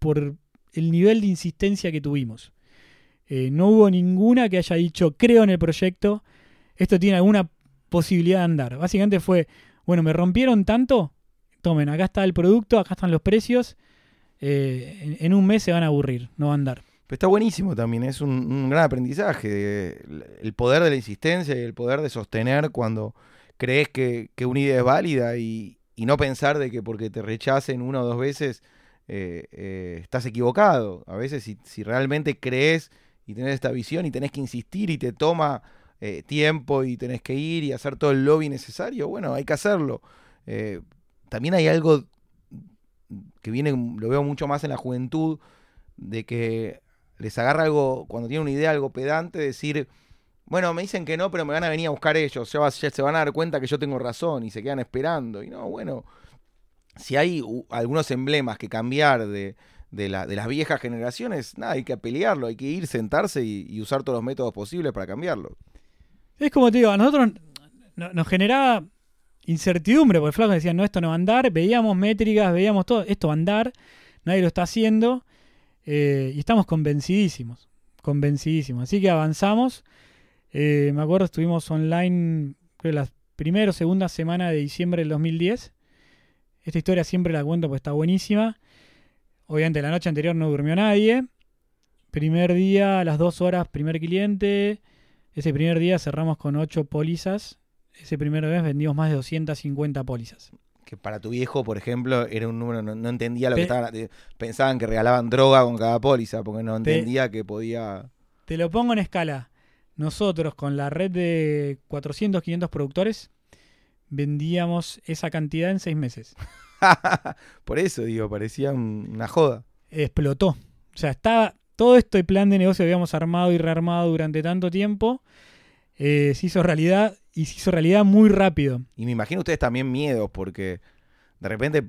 por el nivel de insistencia que tuvimos. Eh, no hubo ninguna que haya dicho, creo en el proyecto, esto tiene alguna posibilidad de andar. Básicamente fue, bueno, me rompieron tanto, tomen, acá está el producto, acá están los precios, eh, en, un mes se van a aburrir, no va a andar. Pero está buenísimo también, es un, gran aprendizaje. el poder de la insistencia y el poder de sostener cuando crees que, que una idea es válida y, y no pensar de que porque te rechacen una o dos veces eh, eh, estás equivocado. A veces si, si realmente crees y tenés esta visión y tenés que insistir y te toma eh, tiempo y tenés que ir y hacer todo el lobby necesario, bueno, hay que hacerlo. También hay algo que viene, lo veo mucho más en la juventud, de que les agarra algo, cuando tienen una idea, algo pedante, decir, bueno, me dicen que no, pero me van a venir a buscar ellos, va- ya se van a dar cuenta que yo tengo razón y se quedan esperando. Y no, bueno, si hay algunos emblemas que cambiar de, de, la- de las viejas generaciones, nada, hay que pelearlo, hay que ir, sentarse y, usar todos los métodos posibles para cambiarlo. Es como te digo, a nosotros no- nos generaba incertidumbre, porque Flaco decía, no, esto no va a andar, veíamos métricas, veíamos todo, esto va a andar, nadie lo está haciendo, eh, y estamos convencidísimos, convencidísimos. Así que avanzamos, eh, me acuerdo, estuvimos online, creo, la primera o segunda semana de diciembre del 2010. Esta historia siempre la cuento porque está buenísima. Obviamente la noche anterior no durmió nadie. Primer día, a las dos horas, primer cliente. Ese primer día cerramos con 8 pólizas. Ese primer mes vendimos más de 250 pólizas. Que para tu viejo, por ejemplo, era un número, no, no entendía lo que estaban, pensaban que regalaban droga con cada póliza, porque no entendía que podía... Te lo pongo en escala. Nosotros con la red de 400, 500 productores vendíamos esa cantidad en 6 meses. por eso, digo, parecía un- una joda. Explotó. O sea, estaba todo este plan de negocio que habíamos armado y rearmado durante tanto tiempo. eh, se hizo realidad y se hizo realidad muy rápido. Y me imagino ustedes también miedos, porque de repente,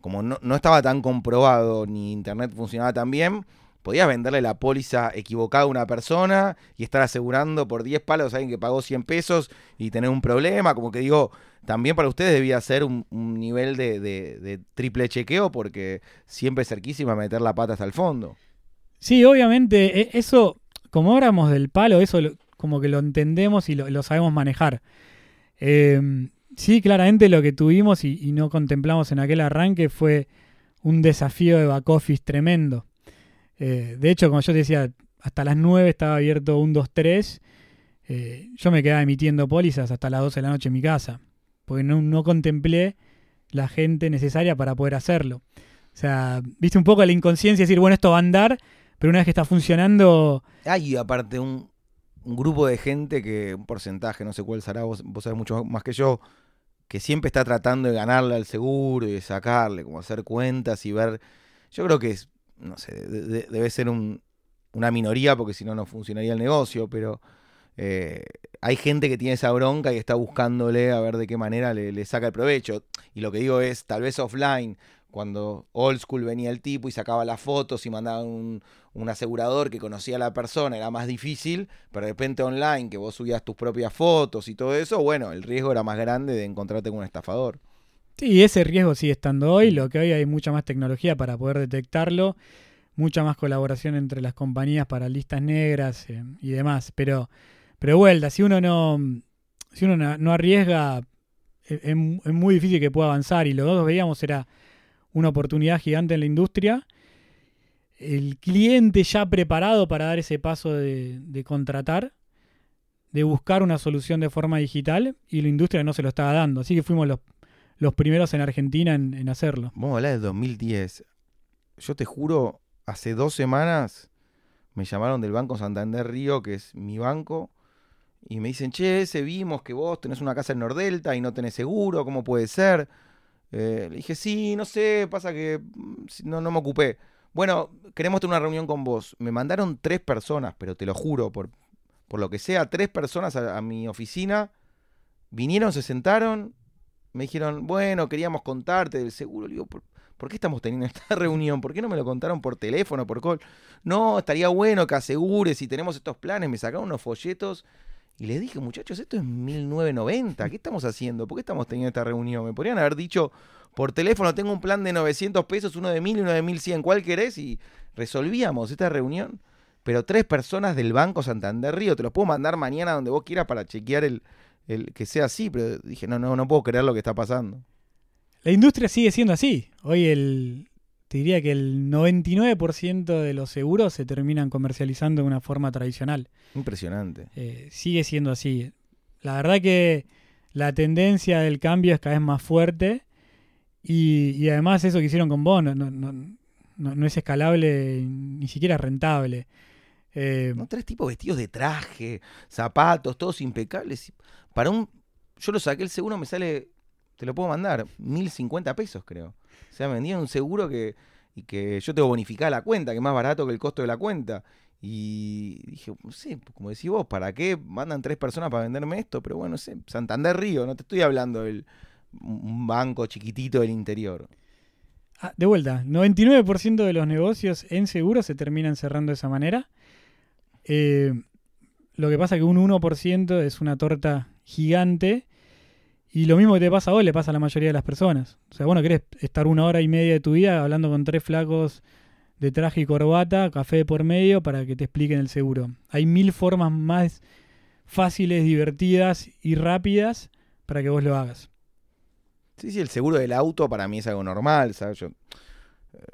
como no, no estaba tan comprobado ni internet funcionaba tan bien, podías venderle la póliza equivocada a una persona y estar asegurando por 10 palos a alguien que pagó 100 pesos y tener un problema. Como que digo, también para ustedes debía ser un, nivel de, triple chequeo, porque siempre cerquísima meter la pata hasta el fondo. Sí, obviamente, e- eso, como éramos del palo, eso como que lo entendemos y lo, sabemos manejar. Eh, sí, claramente lo que tuvimos y, y no contemplamos en aquel arranque fue un desafío de back office tremendo. Eh, de hecho, como yo te decía, hasta las 9 estaba abierto un 2-3. eh, yo me quedaba emitiendo pólizas hasta las 12 de la noche en mi casa, porque no, no contemplé la gente necesaria para poder hacerlo. O sea, viste un poco la inconsciencia, decir, bueno, esto va a andar, pero una vez que está funcionando, Hay aparte un, un grupo de gente que, un porcentaje, no sé cuál será, vos, vos sabés mucho más que yo, que siempre está tratando de ganarle al seguro y de sacarle, como hacer cuentas y ver. Yo creo que es, no sé, de- de- debe ser un- una minoría porque si no, no funcionaría el negocio, pero eh, hay gente que tiene esa bronca y está buscándole a ver de qué manera le, le saca el provecho. Y lo que digo es, tal vez offline, cuando old school venía el tipo y sacaba las fotos y mandaba un, un asegurador que conocía a la persona, era más difícil, pero de repente online, que vos subías tus propias fotos y todo eso, bueno, el riesgo era más grande de encontrarte con un estafador. Sí, ese riesgo sigue estando hoy, lo que hoy hay mucha más tecnología para poder detectarlo, mucha más colaboración entre las compañías para listas negras eh, y demás, pero, pero vuelta, si uno no, si uno no, arriesga, eh, es, muy difícil que pueda avanzar y lo que veíamos era una oportunidad gigante en la industria. El cliente ya preparado para dar ese paso de, de contratar, de buscar una solución de forma digital y la industria no se lo estaba dando. Así que fuimos los, los primeros en Argentina en, hacerlo. Vamos a hablar del 2010. Yo te juro, hace dos semanas me llamaron del Banco Santander Río, que es mi banco, y me dicen, che, ese vimos que vos tenés una casa en Nordelta y no tenés seguro, ¿cómo puede ser? Eh, le dije, sí, no sé, pasa que mm, no, no me ocupé. bueno, queremos tener una reunión con vos. Me mandaron tres personas, pero te lo juro, por, por lo que sea, tres personas a, a mi oficina. Vinieron, se sentaron, me dijeron, bueno, queríamos contarte del seguro. Le digo, ¿por, por qué estamos teniendo esta reunión? ¿Por qué no me lo contaron por teléfono, por call? No, estaría bueno que asegures si tenemos estos planes. Me sacaron unos folletos y les dije, muchachos, esto es 1990. ¿Qué estamos haciendo? ¿Por qué estamos teniendo esta reunión? Me podrían haber dicho por teléfono, tengo un plan de 900 pesos, uno de 1000 y uno de 1100. ¿Cuál querés? Y resolvíamos esta reunión. Pero tres personas del Banco Santander Río, te los puedo mandar mañana donde vos quieras para chequear el, el que sea así. Pero dije, no, no, no puedo creer lo que está pasando. La industria sigue siendo así. Hoy el, te diría que el 99% de los seguros se terminan comercializando de una forma tradicional. Impresionante. Eh, sigue siendo así. La verdad que la tendencia del cambio es cada vez más fuerte y, y además eso que hicieron con vos no, no, no, no es escalable ni siquiera rentable. Eh, no, tres tipos vestidos de traje, zapatos, todos impecables. Para un. Yo lo saqué el seguro, me sale. Te lo puedo mandar. 1050 pesos, creo. O sea, me vendían un seguro que. Y que yo tengo bonificada la cuenta, que es más barato que el costo de la cuenta. Y dije, no sé, como decís vos, ¿para qué mandan tres personas para venderme esto? Pero bueno, no sé, Santander Río, no te estoy hablando del un banco chiquitito del interior. Ah, de vuelta, 99% de los negocios en seguros se terminan cerrando de esa manera. Eh, lo que pasa es que un 1% es una torta gigante. Y lo mismo que te pasa a vos le pasa a la mayoría de las personas. O sea, bueno, querés estar una hora y media de tu vida hablando con tres flacos de traje y corbata, café por medio, para que te expliquen el seguro. Hay mil formas más fáciles, divertidas y rápidas para que vos lo hagas. Sí, sí, el seguro del auto para mí es algo normal, ¿sabes? Yo,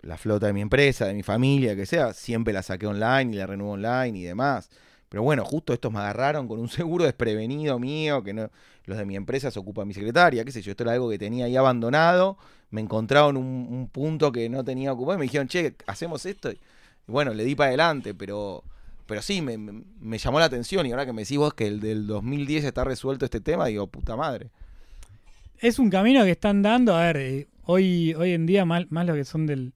la flota de mi empresa, de mi familia, que sea, siempre la saqué online y la renuevo online y demás. Pero bueno, justo estos me agarraron con un seguro desprevenido mío, que no, los de mi empresa se ocupa mi secretaria, qué sé yo, esto era algo que tenía ahí abandonado, me encontraron un, un punto que no tenía ocupado y me dijeron, che, hacemos esto. Y bueno, le di para adelante, pero, pero sí, me, me, me, llamó la atención y ahora que me decís vos que el del 2010 está resuelto este tema, digo, puta madre. Es un camino que están dando, a ver, eh, hoy, hoy en día más, más lo que son del,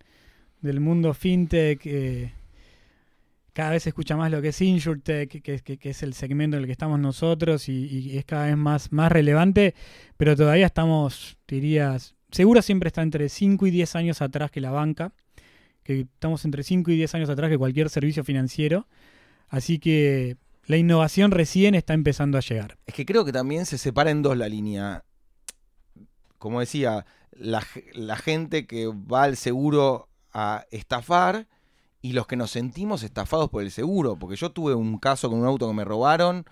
del mundo fintech. Eh, cada vez se escucha más lo que es InsurTech, que, que, es el segmento en el que estamos nosotros y, y, es cada vez más, más relevante, pero todavía estamos, dirías, seguro siempre está entre 5 y 10 años atrás que la banca, que estamos entre 5 y 10 años atrás que cualquier servicio financiero, así que la innovación recién está empezando a llegar. Es que creo que también se separa en dos la línea. Como decía, la, gente que va al seguro a estafar y los que nos sentimos estafados por el seguro. Porque yo tuve un caso con un auto que me robaron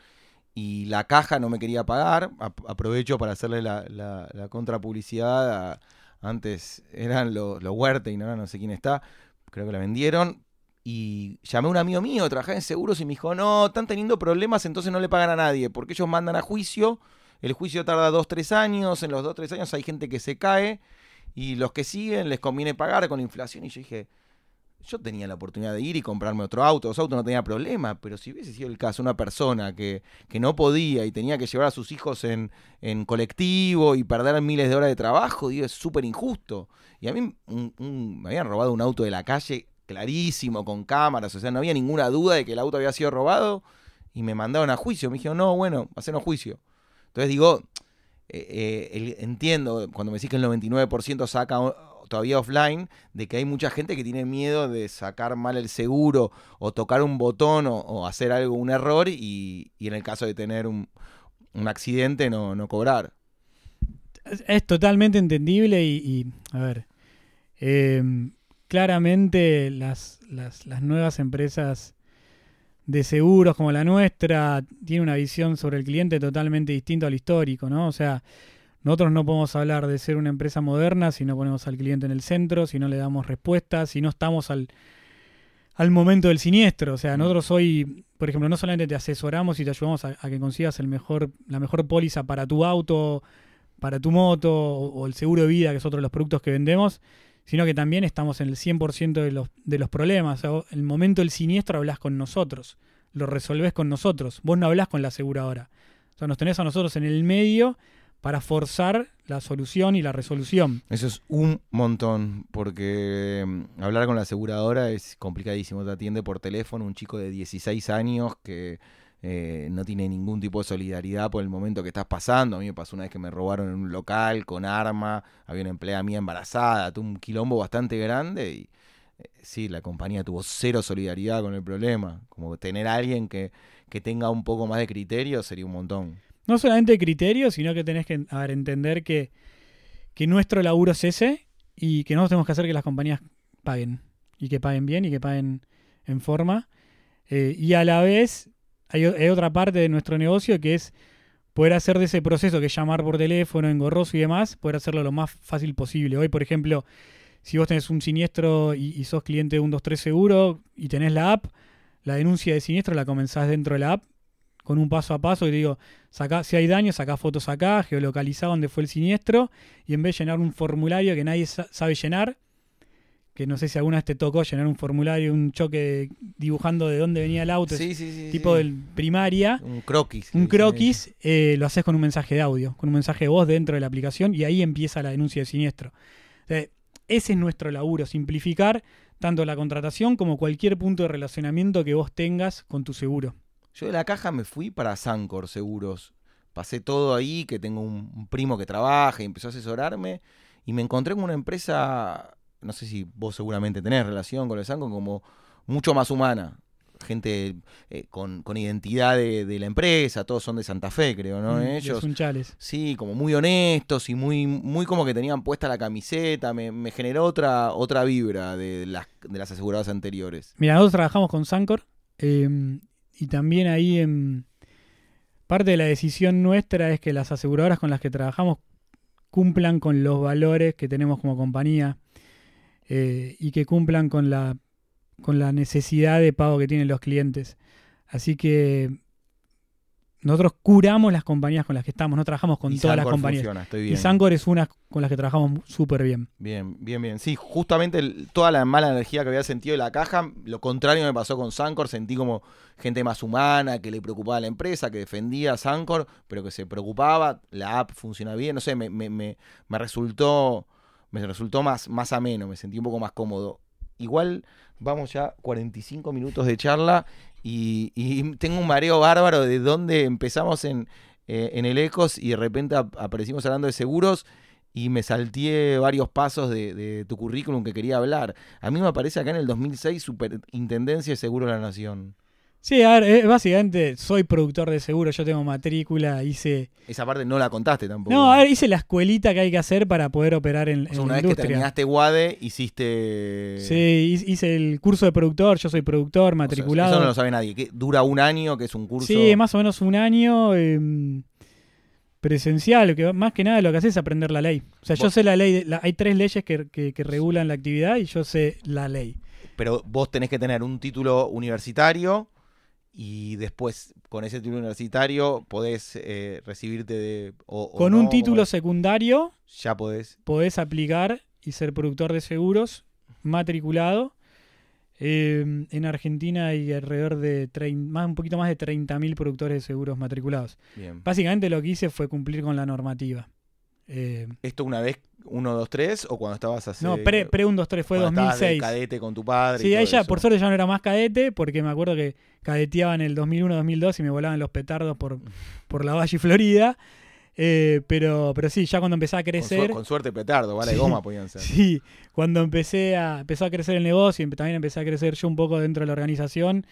y la caja no me quería pagar. Aprovecho para hacerle la, contrapublicidad. Antes eran los lo y ahora no sé quién está. Creo que la vendieron. Y llamé a un amigo mío, trabajaba en seguros y me dijo, no, están teniendo problemas, entonces no le pagan a nadie, porque ellos mandan a juicio, el juicio tarda dos, tres años, en los dos, tres años hay gente que se cae, y los que siguen les conviene pagar con la inflación. Y yo dije, yo tenía la oportunidad de ir y comprarme otro auto, los autos no tenía problema, pero si hubiese sido el caso una persona que, que no podía y tenía que llevar a sus hijos en, en colectivo y perder miles de horas de trabajo, digo, es súper injusto. Y a mí un, un, me habían robado un auto de la calle clarísimo, con cámaras, o sea, no había ninguna duda de que el auto había sido robado y me mandaron a juicio. Me dijeron, no, bueno, hacenos juicio. Entonces digo, eh, eh, entiendo cuando me decís que el 99% saca todavía offline, de que hay mucha gente que tiene miedo de sacar mal el seguro o tocar un botón o, hacer algo, un error y, en el caso de tener un, accidente no, cobrar. Es, totalmente entendible y, a ver, eh, claramente las, las nuevas empresas de seguros como la nuestra tiene una visión sobre el cliente totalmente distinta al histórico, ¿no? O sea, nosotros no podemos hablar de ser una empresa moderna si no ponemos al cliente en el centro, si no le damos respuestas, si no estamos al, al momento del siniestro. O sea, nosotros hoy, por ejemplo, no solamente te asesoramos y te ayudamos a, a que consigas el mejor, la mejor póliza para tu auto, para tu moto o, o, el seguro de vida, que es otro de los productos que vendemos, sino que también estamos en el 100% de los, de los problemas. O el momento del siniestro hablas con nosotros, lo resolvés con nosotros. Vos no hablás con la aseguradora. O sea, nos tenés a nosotros en el medio para forzar la solución y la resolución. Eso es un montón, porque mm, hablar con la aseguradora es complicadísimo. Te atiende por teléfono un chico de 16 años que eh, no tiene ningún tipo de solidaridad por el momento que estás pasando. A mí me pasó una vez que me robaron en un local con arma, había una empleada mía embarazada, tuvo un quilombo bastante grande y eh, sí, la compañía tuvo cero solidaridad con el problema. Como tener a alguien que, que tenga un poco más de criterio sería un montón. No solamente criterio, sino que tenés que entender que, que nuestro laburo es ese y que nosotros tenemos que hacer que las compañías paguen. Y que paguen bien y que paguen en forma. Eh, y a la vez hay, hay otra parte de nuestro negocio que es poder hacer de ese proceso que llamar por teléfono, engorroso y demás, poder hacerlo lo más fácil posible. Hoy, por ejemplo, si vos tenés un siniestro y, sos cliente de un 23 seguro y tenés la app, la denuncia de siniestro la comenzás dentro de la app con un paso a paso y te digo, saca, si hay daño, sacá fotos acá, geolocalizá dónde fue el siniestro y en vez de llenar un formulario que nadie sa- sabe llenar, que no sé si alguna vez te tocó llenar un formulario, un choque dibujando de dónde venía el auto, Sí, sí, sí. tipo del primaria, Un croquis. un croquis, eh, lo haces con un mensaje de audio, con un mensaje de voz dentro de la aplicación y ahí empieza la denuncia de siniestro. O sea, ese es nuestro laburo, simplificar tanto la contratación como cualquier punto de relacionamiento que vos tengas con tu seguro. Yo de la caja me fui para Sancor Seguros. Pasé todo ahí, que tengo un, un primo que trabaja y empezó a asesorarme. Y me encontré con una empresa, no sé si vos seguramente tenés relación con el Sancor, como mucho más humana. Gente eh, con, con identidad de, de la empresa, todos son de Santa Fe, creo, ¿no? Mm, Ellos, Sunchales. sí, como muy honestos y muy, muy como que tenían puesta la camiseta. Me, me generó otra, otra vibra de las, de las aseguradoras anteriores. Mira, nosotros trabajamos con Sancor eh, y también ahí en parte de la decisión nuestra es que las aseguradoras con las que trabajamos cumplan con los valores que tenemos como compañía eh, y que cumplan con la, con la necesidad de pago que tienen los clientes. Así que nosotros curamos las compañías con las que estamos, no trabajamos con Y todas las compañías. funciona, estoy Y. Sancor es una con las que trabajamos súper bien. Bien, bien, bien. Sí, justamente el- toda la mala energía que había sentido de la caja, lo contrario me pasó con Sancor. Sentí como gente más humana, que le preocupaba a la empresa, que defendía a Sancor, pero que se preocupaba. La app funciona bien. No sé, me, me, me, me resultó, me resultó más, más ameno, me sentí un poco más cómodo. Igual vamos ya 45 minutos de charla y, y tengo un mareo bárbaro de dónde empezamos en, eh, en el Ecos y de repente ap- aparecimos hablando de seguros y me salteé varios pasos de, de tu currículum que quería hablar. A mí me aparece acá en el 2006 Superintendencia de Seguro de la Nación. Sí, a ver, básicamente soy productor de seguro, yo tengo matrícula, hice... Esa parte no la contaste tampoco. No, a ver, hice la escuelita que hay que hacer para poder operar en, O sea, en una la vez que industria. terminaste WADE, hiciste... Sí, hi- hice el curso de productor, yo soy productor, O sea, matriculado. eso no lo sabe nadie. que dura un año, que es un curso... Sí, más o menos un año em, presencial, que más que nada lo que haces es aprender la ley. O sea, yo sé la ley, de- la- hay tres leyes que, que- que regulan la actividad y yo sé la ley. Pero vos tenés que tener un título universitario y después con ese título universitario podés eh, recibirte de... o- o Con no, un título secundario Ya podés. podés aplicar y ser productor de seguros matriculado. Em, en Argentina hay alrededor de más, un poquito más de 30.000 productores de seguros matriculados. Bien. Básicamente lo que hice fue cumplir con la normativa. Eh, ¿Esto una vez, uno, dos, tres, o cuando estabas hace... no, pre, pre 1, 2, 3 fue cuando estabas de 2006. cadete con tu padre? y Sí, todo ya, eso? por suerte ya no era más cadete, porque me acuerdo que cadeteaba en el 2001-2002 y me volaban los petardos por, por la Valle Florida. Eh, pero, pero sí, ya cuando empecé a Con, su- crecer, con suerte petardo, vale, Sí. goma podían ser. sí, cuando empecé a, empezó a crecer el negocio y también empecé a crecer yo un poco dentro de la organización,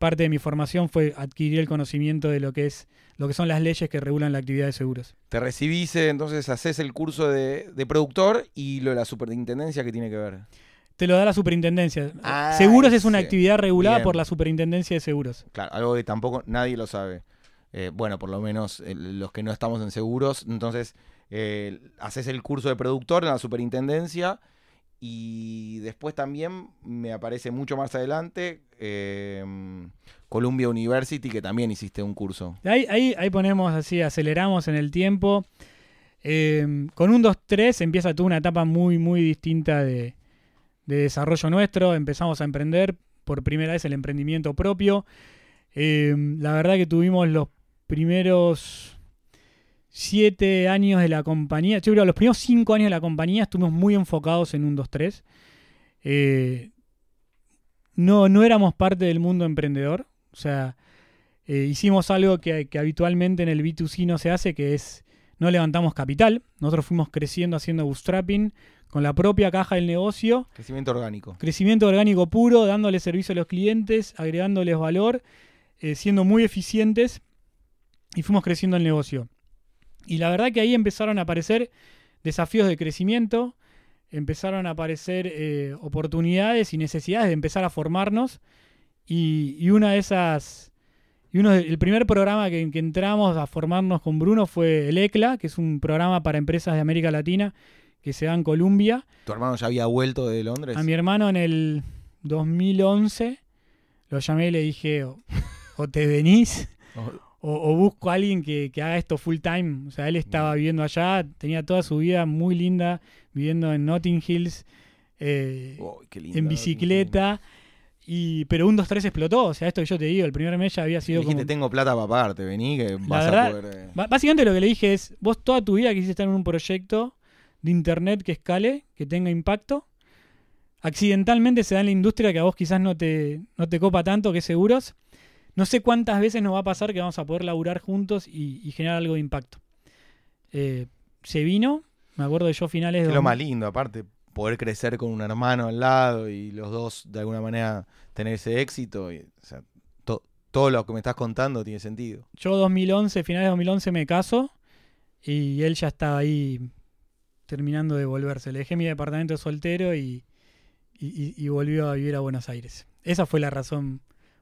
parte de mi formación fue adquirir el conocimiento de lo que es lo que son las leyes que regulan la actividad de seguros. Te recibís, entonces haces el curso de, de productor y lo de la superintendencia que tiene que ver. Te lo da la superintendencia. Ah, seguros es una actividad regulada Bien. por la superintendencia de seguros. Claro, algo que tampoco nadie lo sabe. Eh, bueno, por lo menos eh, los que no estamos en seguros. Entonces, eh, haces el curso de productor en la superintendencia y después también me aparece mucho más adelante eh, Columbia University, que también hiciste un curso. Ahí, ahí, ahí ponemos así, aceleramos en el tiempo. Eh, con un 2-3 empieza toda una etapa muy, muy distinta de, de desarrollo nuestro. Empezamos a emprender por primera vez el emprendimiento propio. Eh, la verdad que tuvimos los primeros siete años de la compañía, yo creo los primeros cinco años de la compañía estuvimos muy enfocados en un 2-3. Eh, no, no éramos parte del mundo emprendedor. O sea, eh, hicimos algo que, que habitualmente en el B2C no se hace, que es no levantamos capital. Nosotros fuimos creciendo haciendo bootstrapping con la propia caja del negocio. Crecimiento orgánico. Crecimiento orgánico puro, dándole servicio a los clientes, agregándoles valor, eh, siendo muy eficientes y fuimos creciendo el negocio. Y la verdad que ahí empezaron a aparecer desafíos de crecimiento, empezaron a aparecer eh, oportunidades y necesidades de empezar a formarnos. Y, y una de esas y uno el primer programa que, que, entramos a formarnos con Bruno fue el ECLA, que es un programa para empresas de América Latina que se da en Colombia. ¿Tu hermano ya había vuelto de Londres? A mi hermano en el 2011 lo llamé y le dije, o, o te venís o, o, busco a alguien que, que, haga esto full time. O sea, él estaba viviendo allá, tenía toda su vida muy linda, viviendo en Notting Hills, eh, oh, en bicicleta. Y, pero un 2-3 explotó. O sea, esto que yo te digo, el primer mes ya había sido. Le dijiste, como... tengo plata para pagarte, vení, que vas verdad, a poder. Eh... Básicamente lo que le dije es: vos toda tu vida quisiste estar en un proyecto de internet que escale, que tenga impacto. Accidentalmente se da en la industria que a vos quizás no te, no te copa tanto, que es seguros. No sé cuántas veces nos va a pasar que vamos a poder laburar juntos y, y generar algo de impacto. Eh, se vino, me acuerdo de yo finales Es de. lo más lindo, aparte, poder crecer con un hermano al lado y los dos de alguna manera tener ese éxito. Y, o sea, to, todo lo que me estás contando tiene sentido. Yo 2011, finales de 2011 me caso y él ya estaba ahí terminando de volverse. Le dejé mi departamento soltero y, y, y, volvió a vivir a Buenos Aires. Esa fue la razón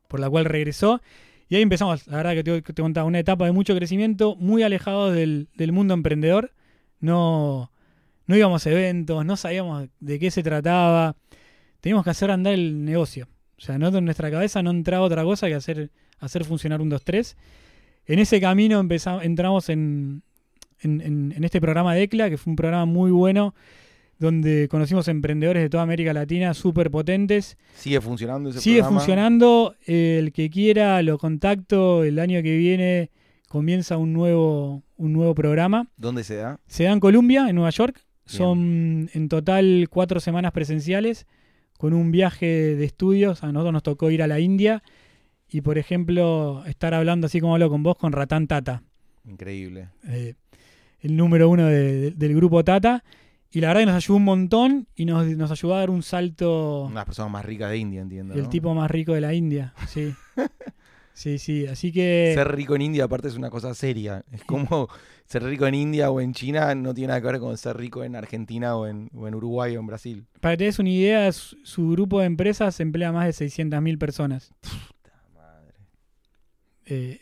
por la cual regresó. Y ahí empezamos, la verdad que te, te contaba, una etapa de mucho crecimiento, muy alejado del, del mundo emprendedor. No, no íbamos a eventos, no sabíamos de qué se trataba. Teníamos que hacer andar el negocio. O sea, no, en nuestra cabeza no entraba otra cosa que hacer, hacer funcionar un 2-3. En ese camino empezamos, entramos en, en, en, en, este programa de ECLA, que fue un programa muy bueno, donde conocimos emprendedores de toda América Latina súper potentes. ¿Sigue funcionando ese Sigue programa? funcionando. Eh, el que quiera lo contacto. El año que viene comienza un nuevo, un nuevo programa. ¿Dónde se da? Se da en Colombia, en Nueva York. Son en total cuatro semanas presenciales con un viaje de estudios. A nosotros nos tocó ir a la India y, por ejemplo, estar hablando así como hablo con vos con Ratan Tata. Increíble. Eh, el número uno de, de, del grupo Tata. Y la verdad que nos ayudó un montón y nos, nos ayudó a dar un salto. Una de las personas más ricas de India, entiendo. El ¿no? tipo más rico de la India, sí. sí, sí. Así que. Ser rico en India, aparte, es una cosa seria. Es como ser rico en India o en China no tiene nada que ver con ser rico en Argentina o en, o en Uruguay o en Brasil. Para que te des una idea, su, su grupo de empresas emplea más de 600.000 personas. Puta madre. Eh,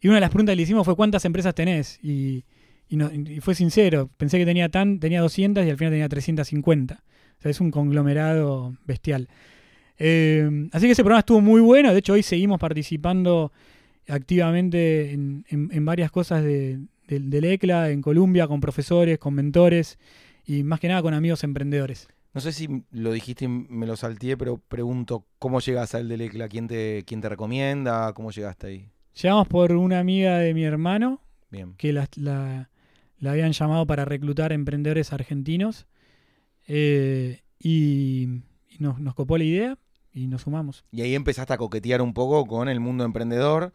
y una de las preguntas que le hicimos fue: ¿cuántas empresas tenés? Y. Y, no, y, fue sincero, pensé que tenía tan, tenía 200 y al final tenía 350. O sea, es un conglomerado bestial. Eh, así que ese programa estuvo muy bueno. De hecho, hoy seguimos participando activamente en, en, en varias cosas de, de, del ECLA, en Colombia, con profesores, con mentores y más que nada con amigos emprendedores. No sé si lo dijiste y me lo salteé, pero pregunto, ¿cómo llegas al del ECLA? ¿Quién te, quién te recomienda? ¿Cómo llegaste ahí? Llegamos por una amiga de mi hermano, Bien. que la, la la habían llamado para reclutar emprendedores argentinos eh, y, y nos, nos, copó la idea y nos sumamos. Y ahí empezaste a coquetear un poco con el mundo emprendedor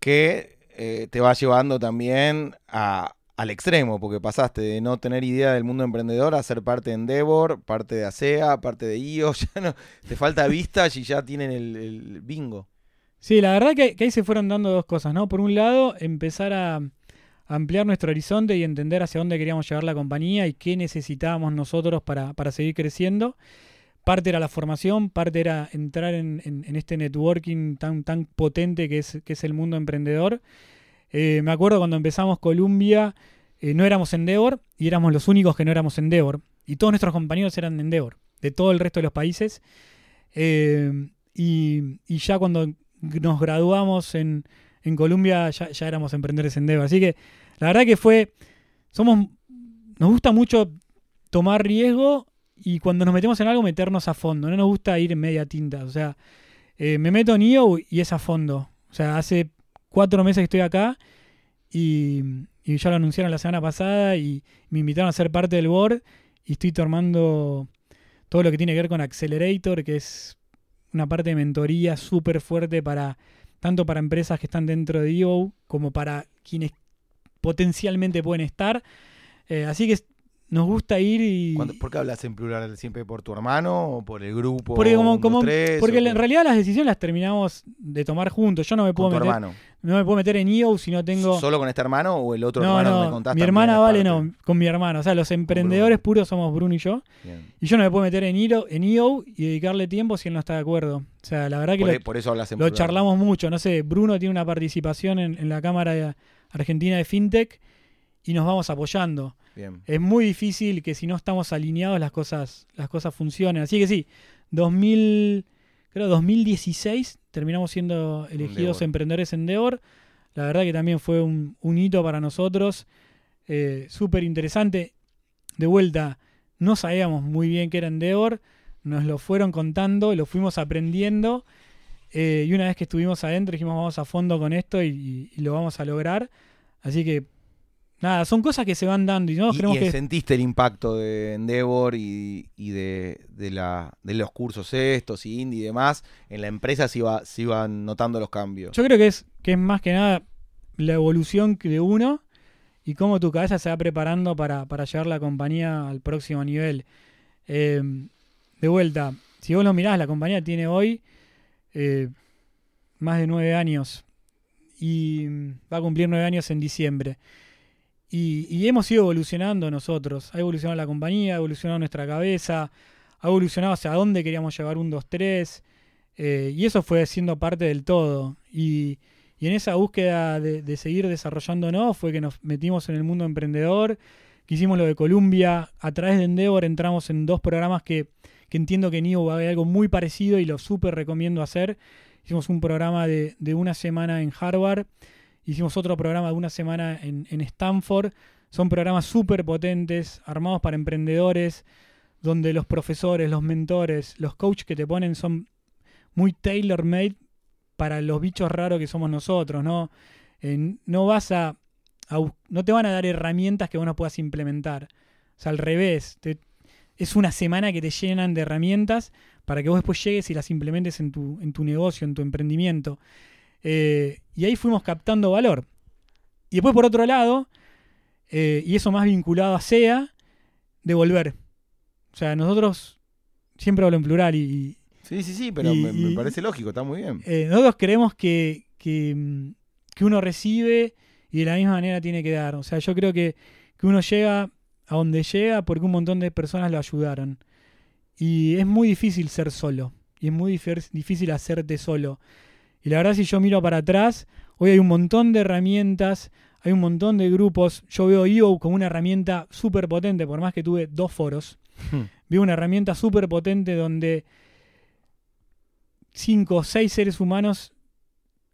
que eh, te va llevando también a, al extremo, porque pasaste de no tener idea del mundo emprendedor a ser parte de Endeavor, parte de ASEA, parte de IO, ya no, te falta vistas y ya tienen el, el bingo. Sí, la verdad que, que ahí se fueron dando dos cosas, ¿no? Por un lado, empezar a ampliar nuestro horizonte y entender hacia dónde queríamos llevar la compañía y qué necesitábamos nosotros para, para seguir creciendo. Parte era la formación, parte era entrar en, en, este networking tan, tan potente que es, que es el mundo emprendedor. Eh, me acuerdo cuando empezamos Columbia, eh, no éramos Endeavor y éramos los únicos que no éramos Endeavor. Y todos nuestros compañeros eran Endeavor, de todo el resto de los países. Eh, y, y ya cuando nos graduamos en, en Colombia ya, éramos emprendedores en Devo. Así que la verdad que fue. Somos. Nos gusta mucho tomar riesgo y cuando nos metemos en algo meternos a fondo. No nos gusta ir en media tinta. O sea, eh, me meto en IO y es a fondo. O sea, hace cuatro meses que estoy acá y, y ya lo anunciaron la semana pasada y me invitaron a ser parte del board y estoy tomando todo lo que tiene que ver con Accelerator, que es una parte de mentoría súper fuerte para tanto para empresas que están dentro de EO como para quienes potencialmente pueden estar. Eh, así que nos gusta ir y. ¿Por qué hablas en plural siempre por tu hermano o por el grupo? Porque, como, porque en realidad las decisiones las terminamos de tomar juntos. Yo no me puedo meter. Hermano. No me puedo meter en EO si no tengo. ¿Solo con este hermano o el otro hermano no, que me contaste? Mi hermana vale, no, con mi hermano. O sea, los emprendedores puros somos Bruno y yo. Y yo no me puedo meter en EO, en EO y dedicarle tiempo si él no está de acuerdo. O sea, la verdad que por, lo, eso hablas en lo charlamos mucho. No sé, Bruno tiene una participación en, en la Cámara Argentina de FinTech y nos vamos apoyando. Es muy difícil que si no estamos alineados las cosas, las cosas funcionen. Así que sí, 2000, creo 2016 terminamos siendo elegidos emprendedores en Endeavor. La verdad que también fue un, hito para nosotros. Eh, Súper interesante. De vuelta, no sabíamos muy bien qué era Endeavor. Nos lo fueron contando, lo fuimos aprendiendo. Eh, y una vez que estuvimos adentro dijimos vamos a fondo con esto y lo vamos a lograr. Así que nada, son cosas que se van dando y no que... sentiste el impacto de Endeavor y, de, la, de los cursos estos y indie y demás, en la empresa se, iba, se iban notando los cambios. Yo creo que es, que es más que nada la evolución de uno y cómo tu cabeza se va preparando para, llevar la compañía al próximo nivel. Eh, de vuelta, si vos lo mirás, la compañía tiene hoy eh, más de nueve años y va a cumplir nueve años en diciembre. Y, hemos ido evolucionando nosotros. Ha evolucionado la compañía, ha evolucionado nuestra cabeza, ha evolucionado hacia dónde queríamos llevar un 2-3. Eh, y eso fue siendo parte del todo. Y, en esa búsqueda de, seguir desarrollándonos fue que nos metimos en el mundo emprendedor, que hicimos lo de Columbia. A través de Endeavor entramos en dos programas que, entiendo que NIO va a haber algo muy parecido y lo súper recomiendo hacer. Hicimos un programa de, de una semana en Harvard Hicimos otro programa de una semana en, Stanford. Son programas súper potentes, armados para emprendedores, donde los profesores, los mentores, los coaches que te ponen son muy tailor-made para los bichos raros que somos nosotros, ¿no? no vas a, no te van a dar herramientas que vos no puedas implementar. O sea, al revés, es una semana que te llenan de herramientas para que vos después llegues y las implementes en tu, en tu negocio, en tu emprendimiento. Eh, y ahí fuimos captando valor. Y después, por otro lado, eh, y eso más vinculado a SEA, devolver. O sea, nosotros siempre hablo en plural y. sí, sí, sí, pero me, parece lógico, está muy bien. Eh, nosotros creemos que, que, uno recibe y de la misma manera tiene que dar. O sea, yo creo que, que uno llega a donde llega porque un montón de personas lo ayudaron. Y es muy difícil ser solo. Y es muy difícil hacerte solo. Y la verdad, si yo miro para atrás, hoy hay un montón de herramientas, hay un montón de grupos. Yo veo EO como una herramienta súper potente, por más que tuve dos foros. Hmm. Veo una herramienta súper potente donde cinco o seis seres humanos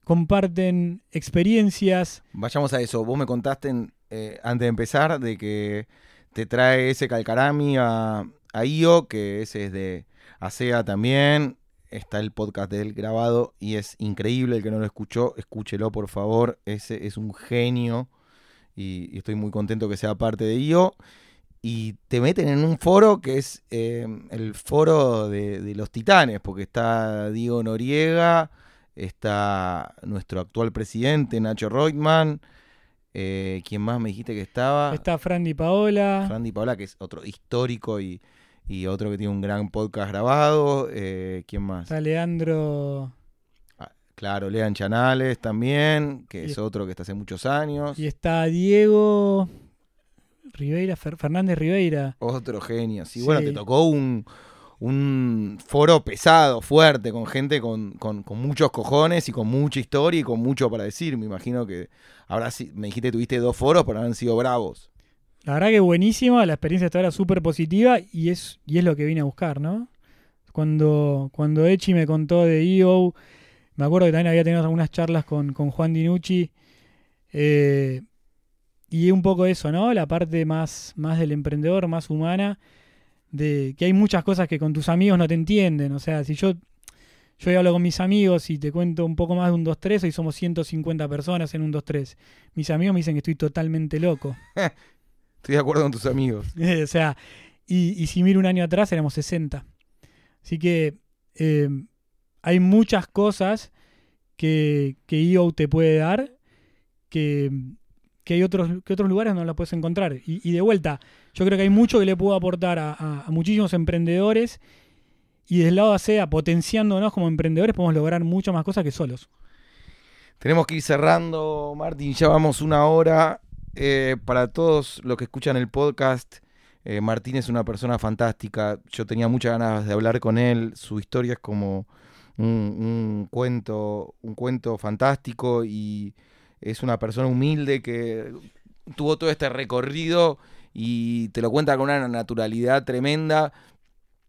comparten experiencias. Vayamos a eso. Vos me contaste eh, antes de empezar de que te trae ese calcarami a, a IO, que ese es de ASEA también está el podcast de él grabado y es increíble. El que no lo escuchó, escúchelo por favor. Ese es un genio y, estoy muy contento que sea parte de IO. Y te meten en un foro que es eh, el foro de, los titanes, porque está Diego Noriega, está nuestro actual presidente Nacho Reutemann. Eh, ¿Quién más me dijiste que estaba? Está Frandy Paola. Frandy Paola, que es otro histórico y, y otro que tiene un gran podcast grabado. Eh, ¿Quién más? Está Leandro. Ah, claro, Lean Chanales también, que es otro que está hace muchos años. Y está Diego Ribeira, Fernández Ribeira. Otro genio. Sí, bueno, te tocó un, un foro pesado, fuerte, con gente con, con, con, muchos cojones y con mucha historia y con mucho para decir. Me imagino que ahora sí, me dijiste que tuviste dos foros, pero han sido bravos. La verdad que buenísima, la experiencia hasta ahora súper positiva y es, y es lo que vine a buscar, ¿no? Cuando, cuando Echi me contó de EO, me acuerdo que también había tenido algunas charlas con, Juan Dinucci. Eh, y un poco eso, ¿no? La parte más, más del emprendedor, más humana, de que hay muchas cosas que con tus amigos no te entienden. O sea, si yo, yo hablo con mis amigos y te cuento un poco más de un 2-3, hoy somos 150 personas en un 2-3. Mis amigos me dicen que estoy totalmente loco. estoy de acuerdo con tus amigos. o sea, y, si miro un año atrás éramos 60. Así que eh, hay muchas cosas que, que IO te puede dar que, hay otros, que otros lugares no la puedes encontrar. Y, de vuelta, yo creo que hay mucho que le puedo aportar a muchísimos emprendedores y del lado sea potenciándonos como emprendedores podemos lograr muchas más cosas que solos. Tenemos que ir cerrando, Martín, ya vamos una hora. Eh, para todos los que escuchan el podcast, eh, Martín es una persona fantástica. Yo tenía muchas ganas de hablar con él. Su historia es como un, cuento, un cuento fantástico y es una persona humilde que tuvo todo este recorrido y te lo cuenta con una naturalidad tremenda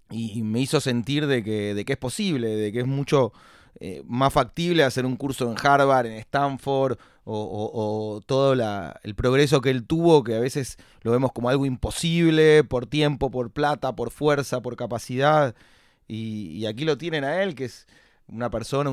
y me hizo sentir de que, es posible, de que es mucho eh, más factible hacer un curso en Harvard, en Stanford, o, todo el progreso que él tuvo, que a veces lo vemos como algo imposible por tiempo, por plata, por fuerza, por capacidad. Y, aquí lo tienen a él, que es una persona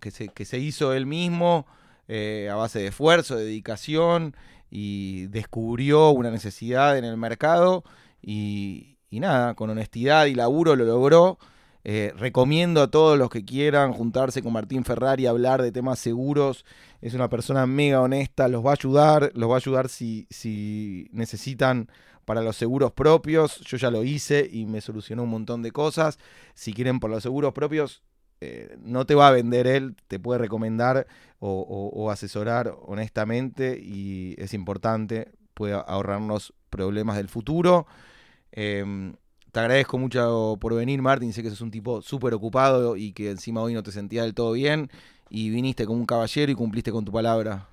que, se, que se hizo él mismo eh, a base de esfuerzo, de dedicación, y descubrió una necesidad en el mercado. Y, y nada, con honestidad y laburo lo logró. Eh, recomiendo a todos los que quieran juntarse con Martín Ferrari, hablar de temas seguros. Es una persona mega honesta, los va a ayudar, los va a ayudar si, si necesitan para los seguros propios. Yo ya lo hice y me solucionó un montón de cosas. Si quieren por los seguros propios, eh, no te va a vender él, te puede recomendar o asesorar honestamente y es importante, puede ahorrarnos problemas del futuro. Em, te agradezco mucho por venir, Martín. Sé que sos un tipo súper ocupado y que encima hoy no te sentías del todo bien. Y viniste como un caballero y cumpliste con tu palabra.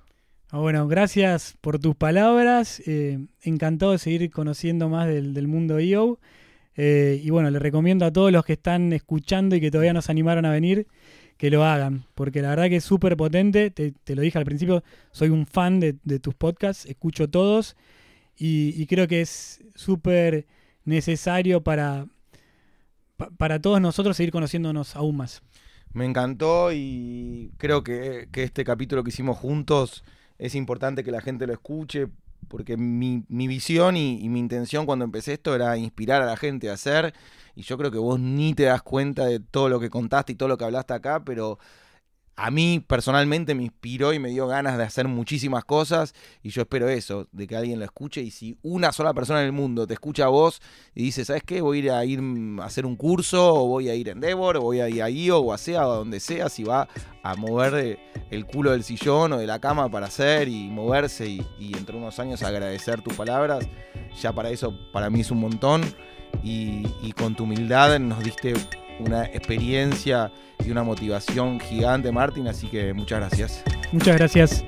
Ah, bueno, gracias por tus palabras. Eh, encantado de seguir conociendo más del, mundo IO. Eh, y bueno, le recomiendo a todos los que están escuchando y que todavía nos animaron a venir que lo hagan, porque la verdad que es súper potente. Te, lo dije al principio, soy un fan de, tus podcasts, escucho todos y, y creo que es súper necesario para, para todos nosotros seguir conociéndonos aún más. Me encantó y creo que, este capítulo que hicimos juntos es importante que la gente lo escuche porque mi, visión y, y, mi intención cuando empecé esto era inspirar a la gente a hacer y yo creo que vos ni te das cuenta de todo lo que contaste y todo lo que hablaste acá, pero a mí personalmente me inspiró y me dio ganas de hacer muchísimas cosas y yo espero eso, de que alguien lo escuche y si una sola persona en el mundo te escucha a vos y dice, ¿sabes qué? Voy a ir a ir a hacer un curso o voy a ir a Endeavor o voy a ir a IO o a SEA o a donde sea, si va a mover el culo del sillón o de la cama para hacer y moverse y, y entre unos años agradecer tus palabras, ya para eso para mí es un montón y, y con tu humildad nos diste una experiencia y una motivación gigante, Martín, así que muchas gracias. Muchas gracias.